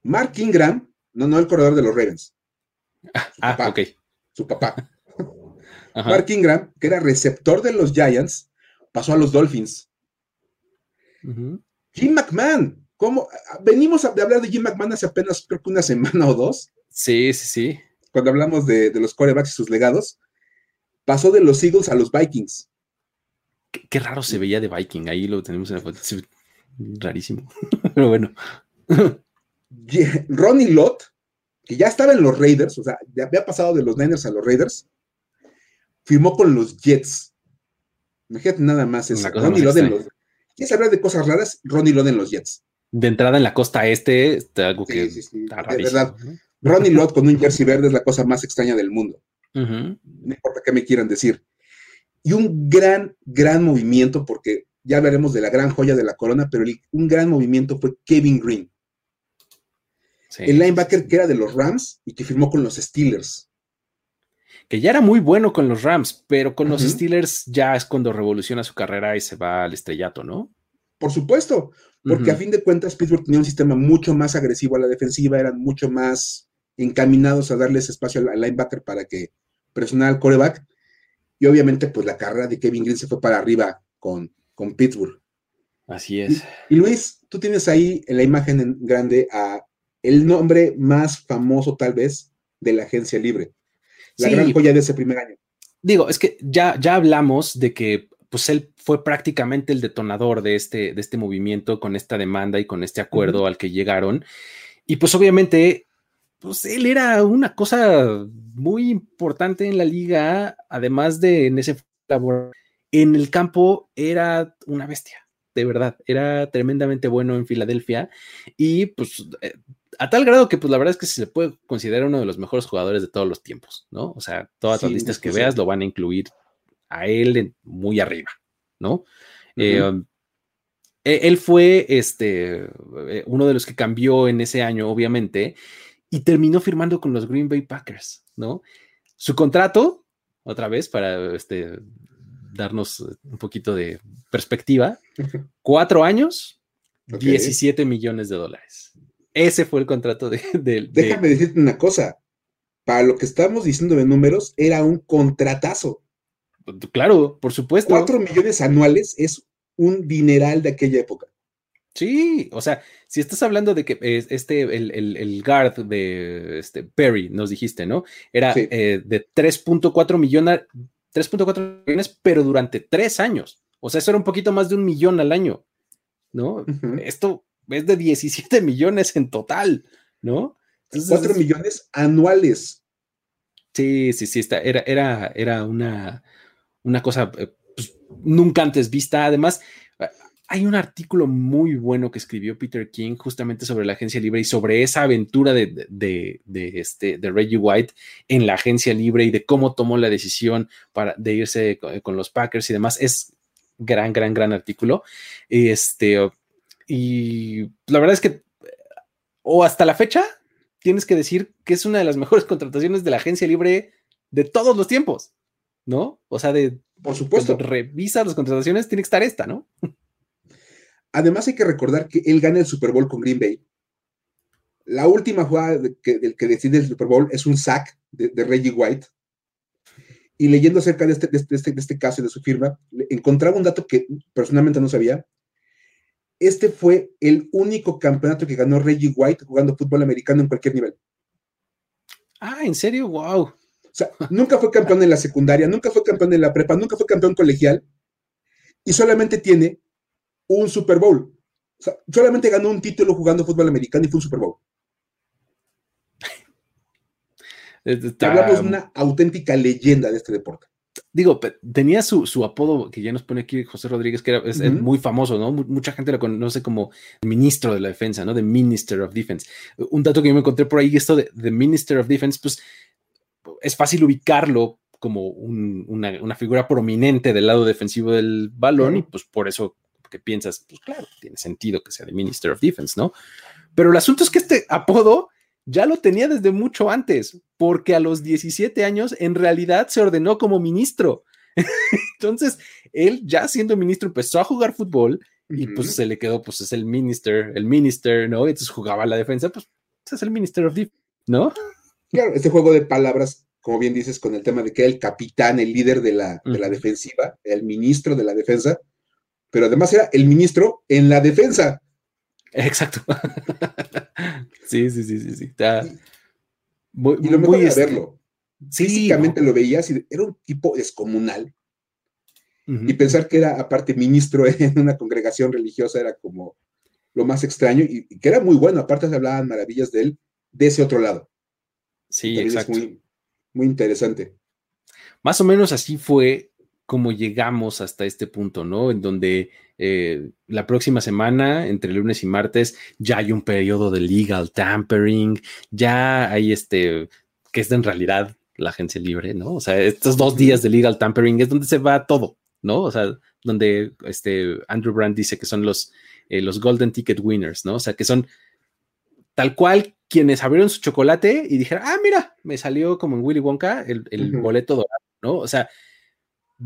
Mark Ingram, no, no el corredor de los Ravens. ah, ok. Su papá. Mark Ingram, que era receptor de los Giants, pasó a los Dolphins. Jim McMahon, ¿cómo? Venimos a, hablar de Jim McMahon hace apenas creo que una semana o dos. Sí, sí, sí. Cuando hablamos de, los corebacks y sus legados, pasó de los Eagles a los Vikings. Qué, raro se veía de Viking, ahí lo tenemos en la foto. rarísimo, pero bueno. Ronnie Lott, que ya estaba en los Raiders, o sea, había pasado de los Niners a los Raiders, firmó con los Jets. Imagínate nada más eso. Ronnie Lott en los. ¿Quieres hablar de cosas raras? Ronnie Lott en los Jets. De entrada en la costa este, está algo que está rarísimo. De verdad. Ronnie Lott con un jersey verde es la cosa más extraña del mundo. No importa qué me quieran decir. Y un gran, gran movimiento, porque ya hablaremos de la gran joya de la corona, pero un gran movimiento fue Kevin Green. el linebacker que era de los Rams y que firmó con los Steelers. Que ya era muy bueno con los Rams, pero con los Steelers ya es cuando revoluciona su carrera y se va al estrellato, ¿no? Por supuesto, porque a fin de cuentas Pittsburgh tenía un sistema mucho más agresivo a la defensiva, eran mucho más encaminados a darles espacio al linebacker para que presionara al coreback. Y obviamente, pues la carrera de Kevin Green se fue para arriba con, con Pittsburgh. Así es. Y, Luis, tú tienes ahí en la imagen en grande a el nombre más famoso, tal vez, de la agencia libre. La gran joya de ese primer año. Digo, es que ya, ya hablamos de que pues él fue prácticamente el detonador de este, de este movimiento con esta demanda y con este acuerdo al que llegaron. Y pues obviamente, pues él era una cosa muy importante en la liga, además de en ese labor en el campo era una bestia, de verdad, era tremendamente bueno en Filadelfia y pues eh, a tal grado que pues la verdad es que se le puede considerar uno de los mejores jugadores de todos los tiempos, ¿no? O sea, todas las listas que veas lo van a incluir a él muy arriba, ¿no? Eh, um, e, él fue este, eh, uno de los que cambió en ese año, obviamente, y terminó firmando con los Green Bay Packers, ¿no? Su contrato, otra vez, para este, darnos un poquito de perspectiva, cuatro años, 17 millones de dólares. Ese fue el contrato de, Déjame decirte una cosa. Para lo que estamos diciendo de números, era un contratazo. Claro, por supuesto. Cuatro millones anuales es un dineral de aquella época. Sí, o sea, si estás hablando de que este, el, guard de este, Perry, nos dijiste, ¿no? Era eh, de 3.4 millones, 3.4 millones, pero durante tres años. O sea, eso era un poquito más de un millón al año, ¿no? Esto es de 17 millones en total, ¿no? 4 millones anuales. Sí, sí, sí, está, era, era, era una, una cosa eh, pues, nunca antes vista. Además, hay un artículo muy bueno que escribió Peter King justamente sobre la agencia libre y sobre esa aventura de, este, de Reggie White en la agencia libre y de cómo tomó la decisión para, de irse con, los Packers y demás. Es gran, gran, gran artículo. Este, y la verdad es que, o hasta la fecha, tienes que decir que es una de las mejores contrataciones de la agencia libre de todos los tiempos, ¿no? O sea, de... Por supuesto. Revisa las contrataciones, tiene que estar esta, ¿no? Además hay que recordar que él gana el Super Bowl con Green Bay. La última jugada que, que decide el Super Bowl es un sack de, Reggie White. Y leyendo acerca este, de este, de, este, caso y de su firma, encontraba un dato que personalmente no sabía. Este fue el único campeonato que ganó Reggie White jugando fútbol americano en cualquier nivel. Ah, ¿en serio? ¡Wow! O sea, nunca fue campeón en la secundaria, nunca fue campeón en la prepa, nunca fue campeón colegial. Y solamente tiene un Super Bowl. O sea, solamente ganó un título jugando fútbol americano y fue un Super Bowl. Hablamos de una auténtica leyenda de este deporte. Digo, tenía su, apodo que ya nos pone aquí José Rodríguez, que era, es, muy famoso, ¿no? Mucha gente lo conoce como ministro de la defensa, ¿no? The Minister of Defense. Un dato que yo me encontré por ahí, esto de The Minister of Defense, pues es fácil ubicarlo como una, figura prominente del lado defensivo del balón y pues por eso que piensas, pues claro, tiene sentido que sea de Minister of Defense, ¿no? Pero el asunto es que este apodo ya lo tenía desde mucho antes, porque a los 17 años en realidad se ordenó como ministro. Entonces, él ya siendo ministro empezó a jugar fútbol y pues se le quedó, pues es el minister, el minister, ¿no? Entonces jugaba la defensa, pues es el Minister of Defense, ¿no? Claro, este juego de palabras como bien dices, con el tema de que era el capitán, el líder de la, de la defensiva, el ministro de la defensa, pero además era el ministro en la defensa. Exacto. sí, sí, sí, sí, sí. Está muy, y lo mejor muy este, verlo. Físicamente lo veías y era un tipo descomunal. Y pensar que era, aparte, ministro en una congregación religiosa era como lo más extraño y, que era muy bueno. Aparte, se hablaban maravillas de él de ese otro lado. Sí, exacto. muy, muy interesante. Más o menos así fue como llegamos hasta este punto, ¿no? En donde eh, la próxima semana, entre lunes y martes, ya hay un periodo de legal tampering, ya hay este, que es en realidad la agencia libre, ¿no? O sea, estos dos días de legal tampering es donde se va todo, ¿no? O sea, donde este Andrew Brand dice que son los, eh, los Golden Ticket Winners, ¿no? O sea, que son tal cual quienes abrieron su chocolate y dijeron, ah, mira, me salió como en Willy Wonka el, boleto dorado, ¿no? O sea,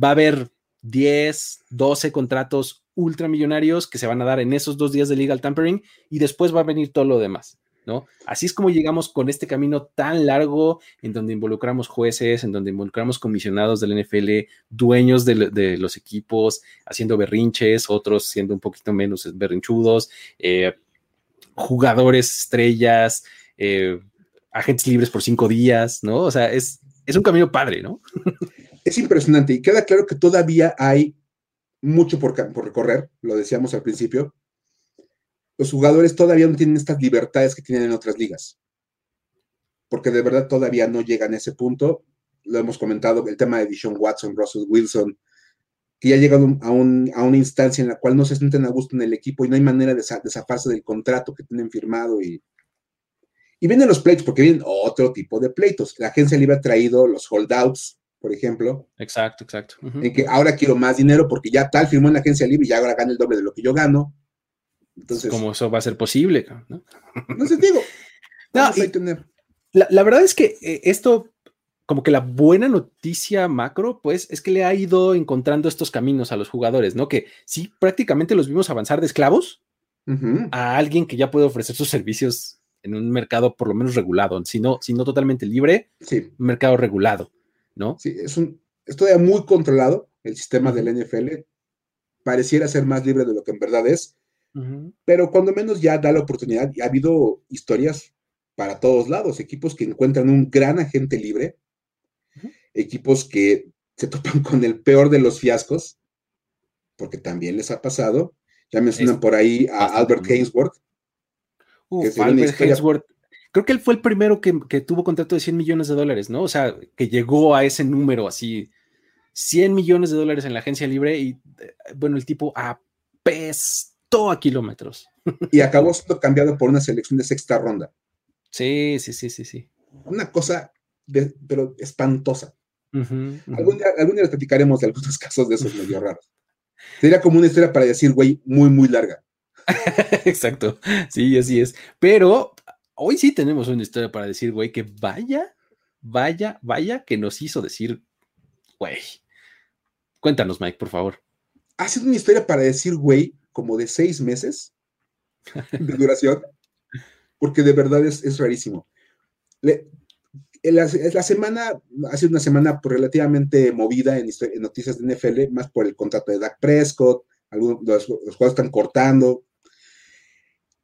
va a haber 10, 12 contratos ultramillonarios que se van a dar en esos dos días de legal tampering y después va a venir todo lo demás, ¿no? Así es como llegamos con este camino tan largo en donde involucramos jueces, en donde involucramos comisionados del NFL, dueños de, los equipos, haciendo berrinches, otros siendo un poquito menos berrinchudos, eh, jugadores estrellas, eh, agentes libres por cinco días, ¿no? O sea, es, es un camino padre, ¿no? es impresionante y queda claro que todavía hay mucho por, recorrer, lo decíamos al principio. Los jugadores todavía no tienen estas libertades que tienen en otras ligas, porque de verdad todavía no llegan a ese punto. Lo hemos comentado, el tema de Dishon Watson, Russell Wilson, que ya llegan a, una instancia en la cual no se sienten a gusto en el equipo y no hay manera de, de zafarse del contrato que tienen firmado y, y vienen los pleitos, porque vienen otro tipo de pleitos. La agencia libre ha traído los holdouts, por ejemplo. Exacto, exacto. En que ahora quiero más dinero porque ya tal firmó en la agencia libre y ya ahora gana el doble de lo que yo gano. Entonces. ¿Cómo eso va a ser posible? No, no sé, digo. no, la, la, verdad es que eh, esto como que la buena noticia macro, pues, es que le ha ido encontrando estos caminos a los jugadores, ¿no? Que sí, prácticamente los vimos avanzar de esclavos a alguien que ya puede ofrecer sus servicios en un mercado por lo menos regulado, si no, si no totalmente libre, sí. un mercado regulado, ¿no? Sí, es un, es todavía muy controlado el sistema del NFL, pareciera ser más libre de lo que en verdad es, pero cuando menos ya da la oportunidad, y ha habido historias para todos lados, equipos que encuentran un gran agente libre, equipos que se topan con el peor de los fiascos, porque también les ha pasado. Ya mencionan por ahí a Albert Hainsworth. Albert Hainsworth. Creo que él fue el primero que, tuvo contrato de 100 millones de dólares, ¿no? O sea, que llegó a ese número así, 100 millones de dólares en la agencia libre y, eh, bueno, el tipo apestó a kilómetros. Y acabó siendo cambiado por una selección de sexta ronda. Sí, sí, sí, sí, sí. Una cosa, pero espantosa. Algún, día, algún, día, platicaremos de algunos casos de esos medio raros. Sería como una historia para decir, güey, muy, muy larga. Exacto, sí, así es. Pero hoy sí tenemos una historia para decir, güey, que vaya, vaya, vaya que nos hizo decir, güey. Cuéntanos, Mike, por favor. Ha sido una historia para decir, güey, como de seis meses de duración, porque de verdad es, es rarísimo. Le, la, la, semana ha sido una semana relativamente movida en, noticias de NFL, más por el contrato de Dak Prescott, algunos los, los juegos están cortando.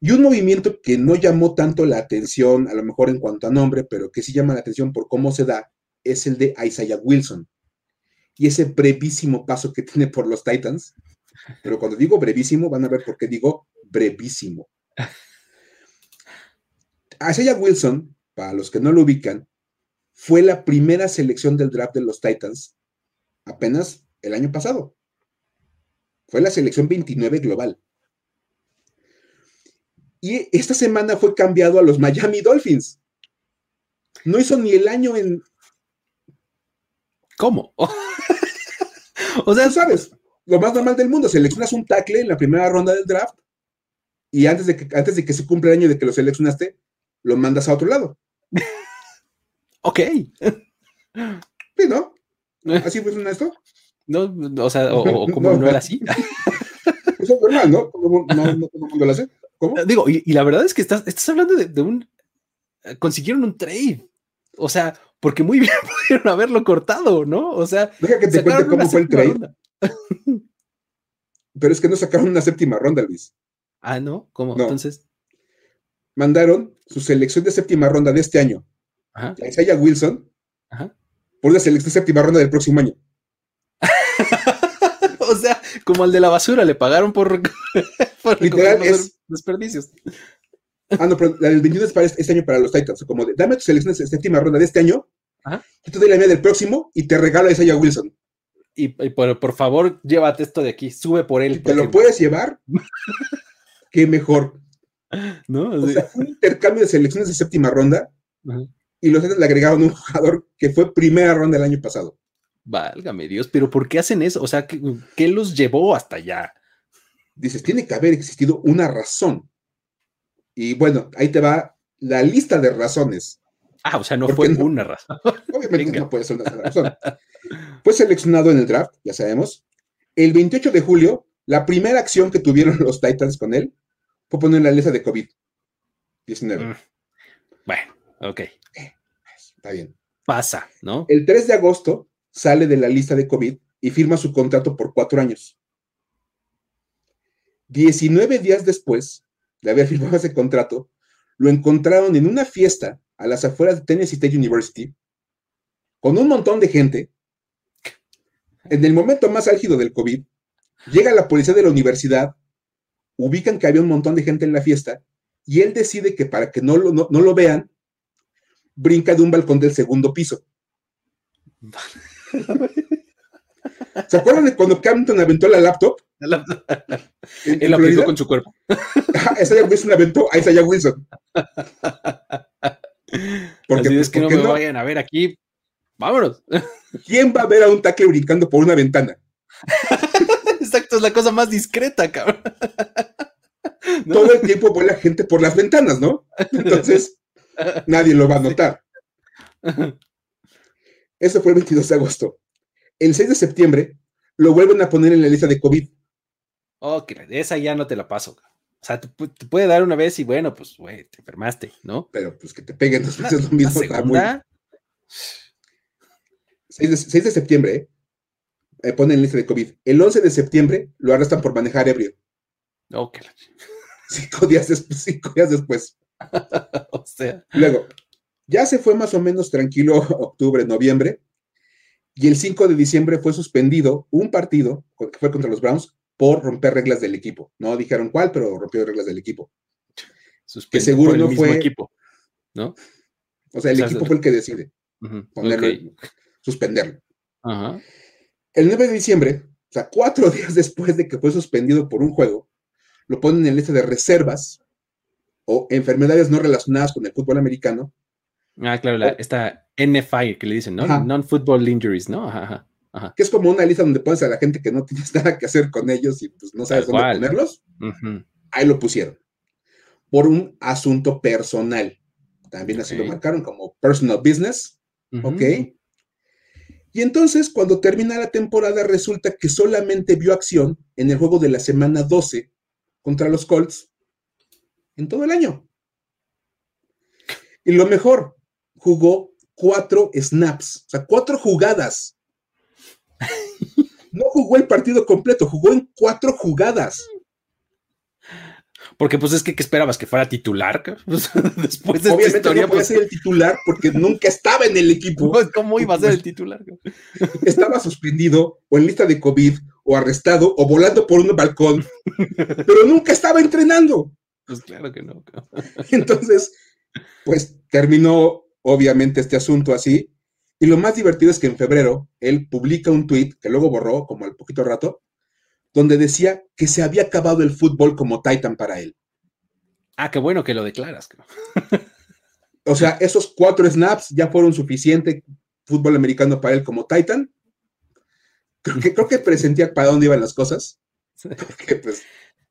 Y un movimiento que no llamó tanto la atención, a lo mejor en cuanto a nombre, pero que sí llama la atención por cómo se da, es el de Isaiah Wilson. Y ese brevísimo paso que tiene por los Titans. Pero cuando digo brevísimo, van a ver por qué digo brevísimo. Isaiah Wilson, para los que no lo ubican, fue la primera selección del draft de los Titans apenas el año pasado. Fue la selección 29 global. Y esta semana fue cambiado a los Miami Dolphins. No hizo ni el año en. ¿Cómo? o sea, sabes, lo más normal del mundo, seleccionas un tackle en la primera ronda del draft y antes de que, antes de que se cumpla el año de que lo seleccionaste, lo mandas a otro lado. Ok. Sí, ¿no? ¿Así funciona esto? No, o sea, o, como no, era así. Eso es normal, ¿no? No, no, todo el mundo lo hace. ¿Cómo? Digo, y, la verdad es que estás, estás hablando de, un. Consiguieron un trade. O sea, porque muy bien pudieron haberlo cortado, ¿no? O sea, deja que te cuente cómo fue el trade. Pero es que no sacaron una séptima ronda, Luis. Ah, ¿no? ¿Cómo? Entonces. Mandaron su selección de séptima ronda de este año. Ajá. Isaiah Wilson. Ajá. Por la selección de séptima ronda del próximo año. o sea, como al de la basura, le pagaron por, Literal, es... desperdicios. Ah, no, pero la del 21 es para este, este año para los Titans. Como de, dame tu selección de séptima ronda de este año, Ajá. yo te doy la mía del próximo y te regalo a Isaiah Wilson. Y, por, favor, llévate esto de aquí, sube por él. ¿Te lo puedes llevar? Qué mejor. ¿No? O sea, un intercambio de selecciones de séptima ronda y los Titans le agregaron un jugador que fue primera ronda el año pasado. Válgame Dios, pero ¿por qué hacen eso? O sea, ¿qué, los llevó hasta allá? Dices, tiene que haber existido una razón. Y bueno, ahí te va la lista de razones. Ah, o sea, no fue una razón. Obviamente no puede ser una razón. Fue seleccionado en el draft, ya sabemos. El 28 de julio, la primera acción que tuvieron los Titans con él fue poner la lista de COVID-19. Mm. Bueno, ok. Eh, está bien. Pasa, ¿no? El 3 de agosto sale de la lista de COVID y firma su contrato por cuatro años. 19 días después de haber firmado ese contrato, lo encontraron en una fiesta a las afueras de Tennessee State University con un montón de gente. En el momento más álgido del COVID, llega la policía de la universidad, ubican que había un montón de gente en la fiesta y él decide que para que no lo, no lo vean, brinca de un balcón del segundo piso. ¿Se acuerdan de cuando Campton aventó la laptop? Él aplicó con su cuerpo. Esa ya Wilson aventó a ya Wilson. Porque Así es que no me vayan a ver aquí. Vámonos. ¿Quién va a ver a un tackle brincando por una ventana? Exacto, es la cosa más discreta, cabrón. Todo el tiempo vuela gente por las ventanas, ¿no? Entonces, nadie lo va a notar. Eso fue el 22 de agosto. El 6 de septiembre lo vuelven a poner en la lista de COVID. Ok, esa ya no te la paso. O sea, te, puede dar una vez y bueno, pues, güey, te enfermaste, ¿no? Pero pues que te peguen dos veces lo mismo. Segunda? 6, de, septiembre, ¿eh? eh ponen en lista de COVID. El 11 de septiembre lo arrestan por manejar ebrio. Ok. Cinco días después. Cinco días después. o sea. Luego, ya se fue más o menos tranquilo octubre, noviembre, y el 5 de diciembre fue suspendido un partido que fue contra los Browns por romper reglas del equipo. No dijeron cuál, pero rompió reglas del equipo. que seguro no fue equipo, ¿no? O sea, el equipo fue el que decide ponerlo, suspenderlo. El 9 de diciembre, o sea, cuatro días después de que fue suspendido por un juego, lo ponen en lista de reservas o enfermedades no relacionadas con el fútbol americano Ah, claro, la, esta NFI que le dicen, ¿no? Non-football injuries, ¿no? Ajá, ajá, Que es como una lista donde pones a la gente que no tienes nada que hacer con ellos y pues no sabes dónde ponerlos. Ahí lo pusieron. Por un asunto personal. También así lo marcaron como personal business. ¿Ok? Y entonces, cuando termina la temporada, resulta que solamente vio acción en el juego de la semana 12 contra los Colts en todo el año. Y lo mejor, jugó cuatro snaps, o sea, cuatro jugadas. No jugó el partido completo, jugó en cuatro jugadas. Porque pues es que ¿qué esperabas? ¿Que fuera titular? Después de Obviamente historia, no podía pues... ser el titular porque nunca estaba en el equipo. ¿Cómo iba a ser el titular? Estaba suspendido o en lista de COVID o arrestado o volando por un balcón, pero nunca estaba entrenando. Pues claro que no. Entonces, pues terminó obviamente este asunto así. Y lo más divertido es que en febrero él publica un tweet que luego borró como al poquito rato, donde decía que se había acabado el fútbol como Titan para él. Ah, qué bueno que lo declaras. o sea, esos cuatro snaps ya fueron suficiente fútbol americano para él como Titan. Creo que, creo que presentía para dónde iban las cosas. pues,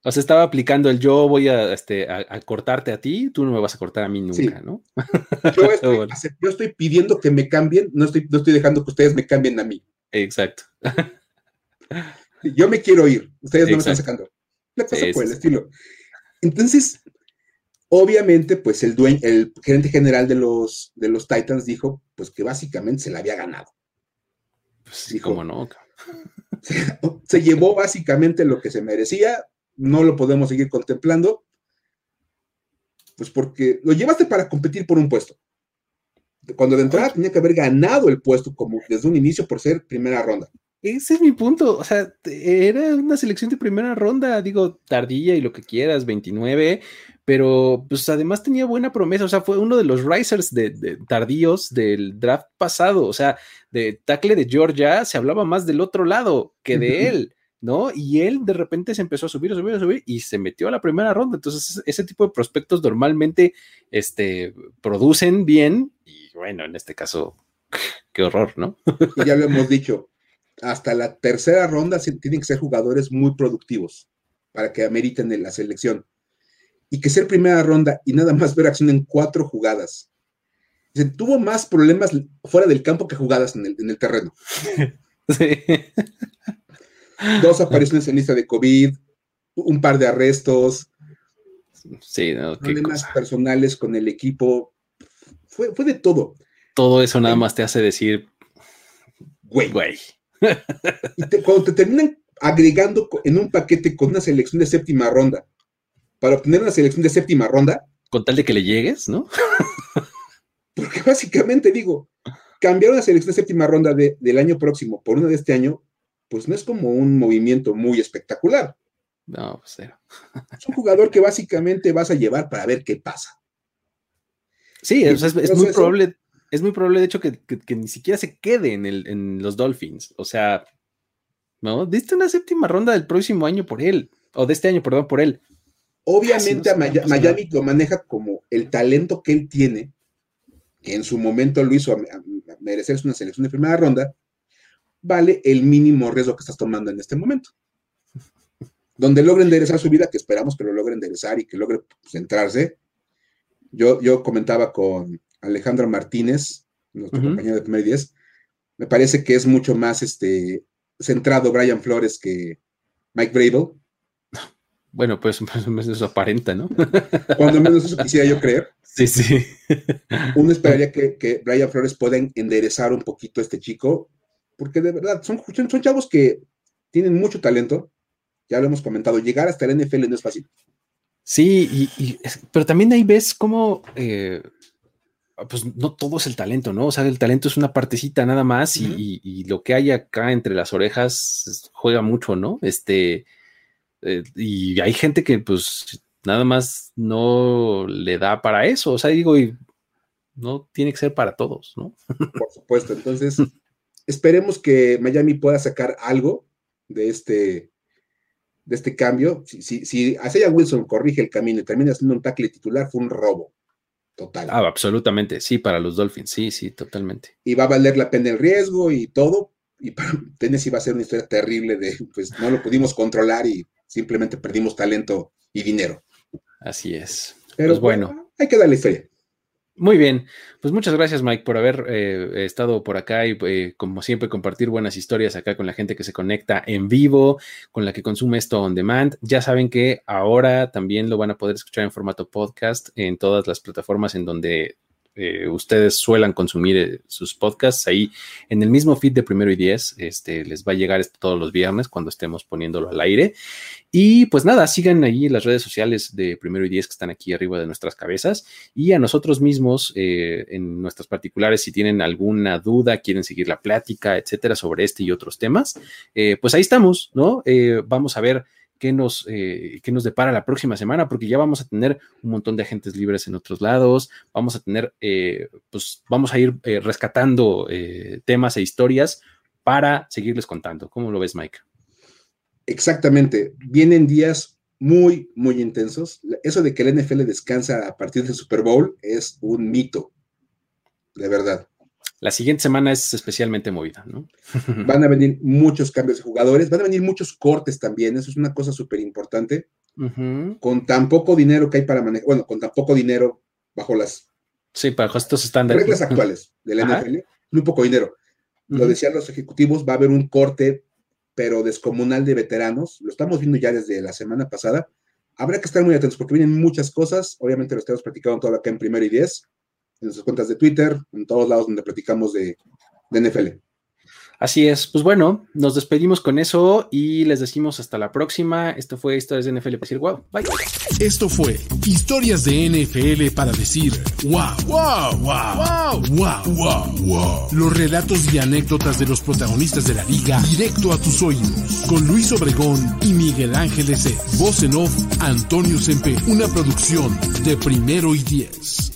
o sea, estaba aplicando el yo voy a, este, a, cortarte a ti, tú no me vas a cortar a mí nunca, ¿no? Yo estoy, pidiendo que me cambien, no estoy, no estoy dejando que ustedes me cambien a mí. Exacto. Yo me quiero ir, ustedes no me están sacando. La cosa por el estilo. Entonces, Obviamente, pues el dueño, el gerente general de los, de los Titans dijo, pues que básicamente se la había ganado. Pues sí, cómo no. Se, se llevó básicamente lo que se merecía, no lo podemos seguir contemplando, pues porque lo llevaste para competir por un puesto. Cuando de entrada tenía que haber ganado el puesto como desde un inicio por ser primera ronda. Ese es mi punto. O sea, era una selección de primera ronda, digo, tardía y lo que quieras, 29, pero pues además tenía buena promesa. O sea, fue uno de los risers de, tardíos del draft pasado. O sea, de tackle de Georgia se hablaba más del otro lado que de él. ¿No? Y él de repente se empezó a subir, a subir, a subir y se metió a la primera ronda. Entonces, ese tipo de prospectos normalmente este, producen bien y bueno, en este caso, qué horror, ¿no? Y ya lo hemos dicho, hasta la tercera ronda tienen que ser jugadores muy productivos para que ameriten la selección. Y que ser primera ronda y nada más ver acción en cuatro jugadas. Se tuvo más problemas fuera del campo que jugadas en el, en el terreno. Sí. Dos apariciones en lista de COVID, un par de arrestos. Sí, no, problemas personales con el equipo. Fue, fue de todo. Todo eso nada más te hace decir, güey. Güey. Y cuando te terminan agregando en un paquete con una selección de séptima ronda, para obtener una selección de séptima ronda. Con tal de que le llegues, ¿no? porque básicamente digo, cambiar una selección de séptima ronda del año próximo por una de este año, pues no es como un movimiento muy espectacular. No, pues Es un jugador que básicamente vas a llevar para ver qué pasa. Sí, es, muy probable, es muy probable de hecho que, ni siquiera se quede en, el, en, los Dolphins. O sea, ¿no? Diste una séptima ronda del próximo año por él, o de este año, perdón, por él. Obviamente a Miami, lo maneja como el talento que él tiene, que en su momento lo hizo a, merecerse una selección de primera ronda, vale el mínimo riesgo que estás tomando en este momento. Donde logre enderezar su vida, que esperamos que lo logre enderezar y que logre centrarse. Yo, yo comentaba con Alejandro Martínez, nuestro compañero de primer 10, me parece que es mucho más este, centrado Brian Flores que Mike Brable. Bueno, pues más o menos eso aparenta, ¿no? Cuando menos eso quisiera yo creer. Sí, sí. Uno esperaría que, que Brian Flores pueda enderezar un poquito a este chico porque de verdad son, son chavos que tienen mucho talento, ya lo hemos comentado, llegar hasta el NFL no es fácil. Sí, y, pero también ahí ves cómo, eh, pues no todo es el talento, ¿no? O sea, el talento es una partecita nada más y, lo que hay acá entre las orejas juega mucho, ¿no? Este, eh, y hay gente que pues nada más no le da para eso, o sea, digo, y no tiene que ser para todos, ¿no? Por supuesto, entonces Esperemos que Miami pueda sacar algo de este, de este cambio. Si, si, si Wilson corrige el camino y termina siendo un tackle titular, fue un robo. Total. Ah, absolutamente, sí, para los Dolphins, sí, sí, totalmente. Y va a valer la pena el riesgo y todo. Y para Tennessee va a ser una historia terrible de, pues no lo pudimos controlar y simplemente perdimos talento y dinero. Así es. Pero pues bueno. Hay que darle fe. Muy bien, pues muchas gracias Mike por haber eh, estado por acá y eh, como siempre compartir buenas historias acá con la gente que se conecta en vivo, con la que consume esto on demand. Ya saben que ahora también lo van a poder escuchar en formato podcast en todas las plataformas en donde eh, ustedes suelan consumir eh, sus podcasts ahí en el mismo feed de primero y diez. Este les va a llegar todos los viernes cuando estemos poniéndolo al aire. Y pues nada, sigan ahí las redes sociales de primero y diez que están aquí arriba de nuestras cabezas y a nosotros mismos eh, en nuestras particulares, si tienen alguna duda, quieren seguir la plática, etcétera, sobre este y otros temas, pues ahí estamos, ¿no? vamos a ver qué nos, eh, nos depara la próxima semana, porque ya vamos a tener un montón de agentes libres en otros lados, vamos a tener, eh, pues vamos a ir eh, rescatando temas e historias para seguirles contando. ¿Cómo lo ves, Mike? Exactamente, vienen días muy, muy intensos. Eso de que el NFL descansa a partir del Super Bowl es un mito, de verdad. La siguiente semana es especialmente movida, ¿no? Van a venir muchos cambios de jugadores, van a venir muchos cortes también, eso es una cosa súper importante. Con tan poco dinero que hay para manejar, bueno, con tan poco dinero bajo las sí, bajo estos estándares. reglas actuales del NFL, muy poco dinero. Lo decían los ejecutivos, va a haber un corte, pero descomunal de veteranos. Lo estamos viendo ya desde la semana pasada. habrá que estar muy atentos porque vienen muchas cosas. Obviamente lo estamos platicando todo acá en primero y diez, en nuestras cuentas de Twitter, en todos lados donde platicamos de, de NFL. Así es, pues bueno, nos despedimos con eso y les decimos hasta la próxima. Esto fue Historias de NFL para decir wow, bye. Esto fue Historias de NFL para decir wow, wow, wow, wow, wow, wow, wow. Los relatos y anécdotas de los protagonistas de la liga directo a tus oídos. Con Luis Obregón y Miguel Ángeles E. Voz en off, Antonio Sempe. Una producción de primero y diez.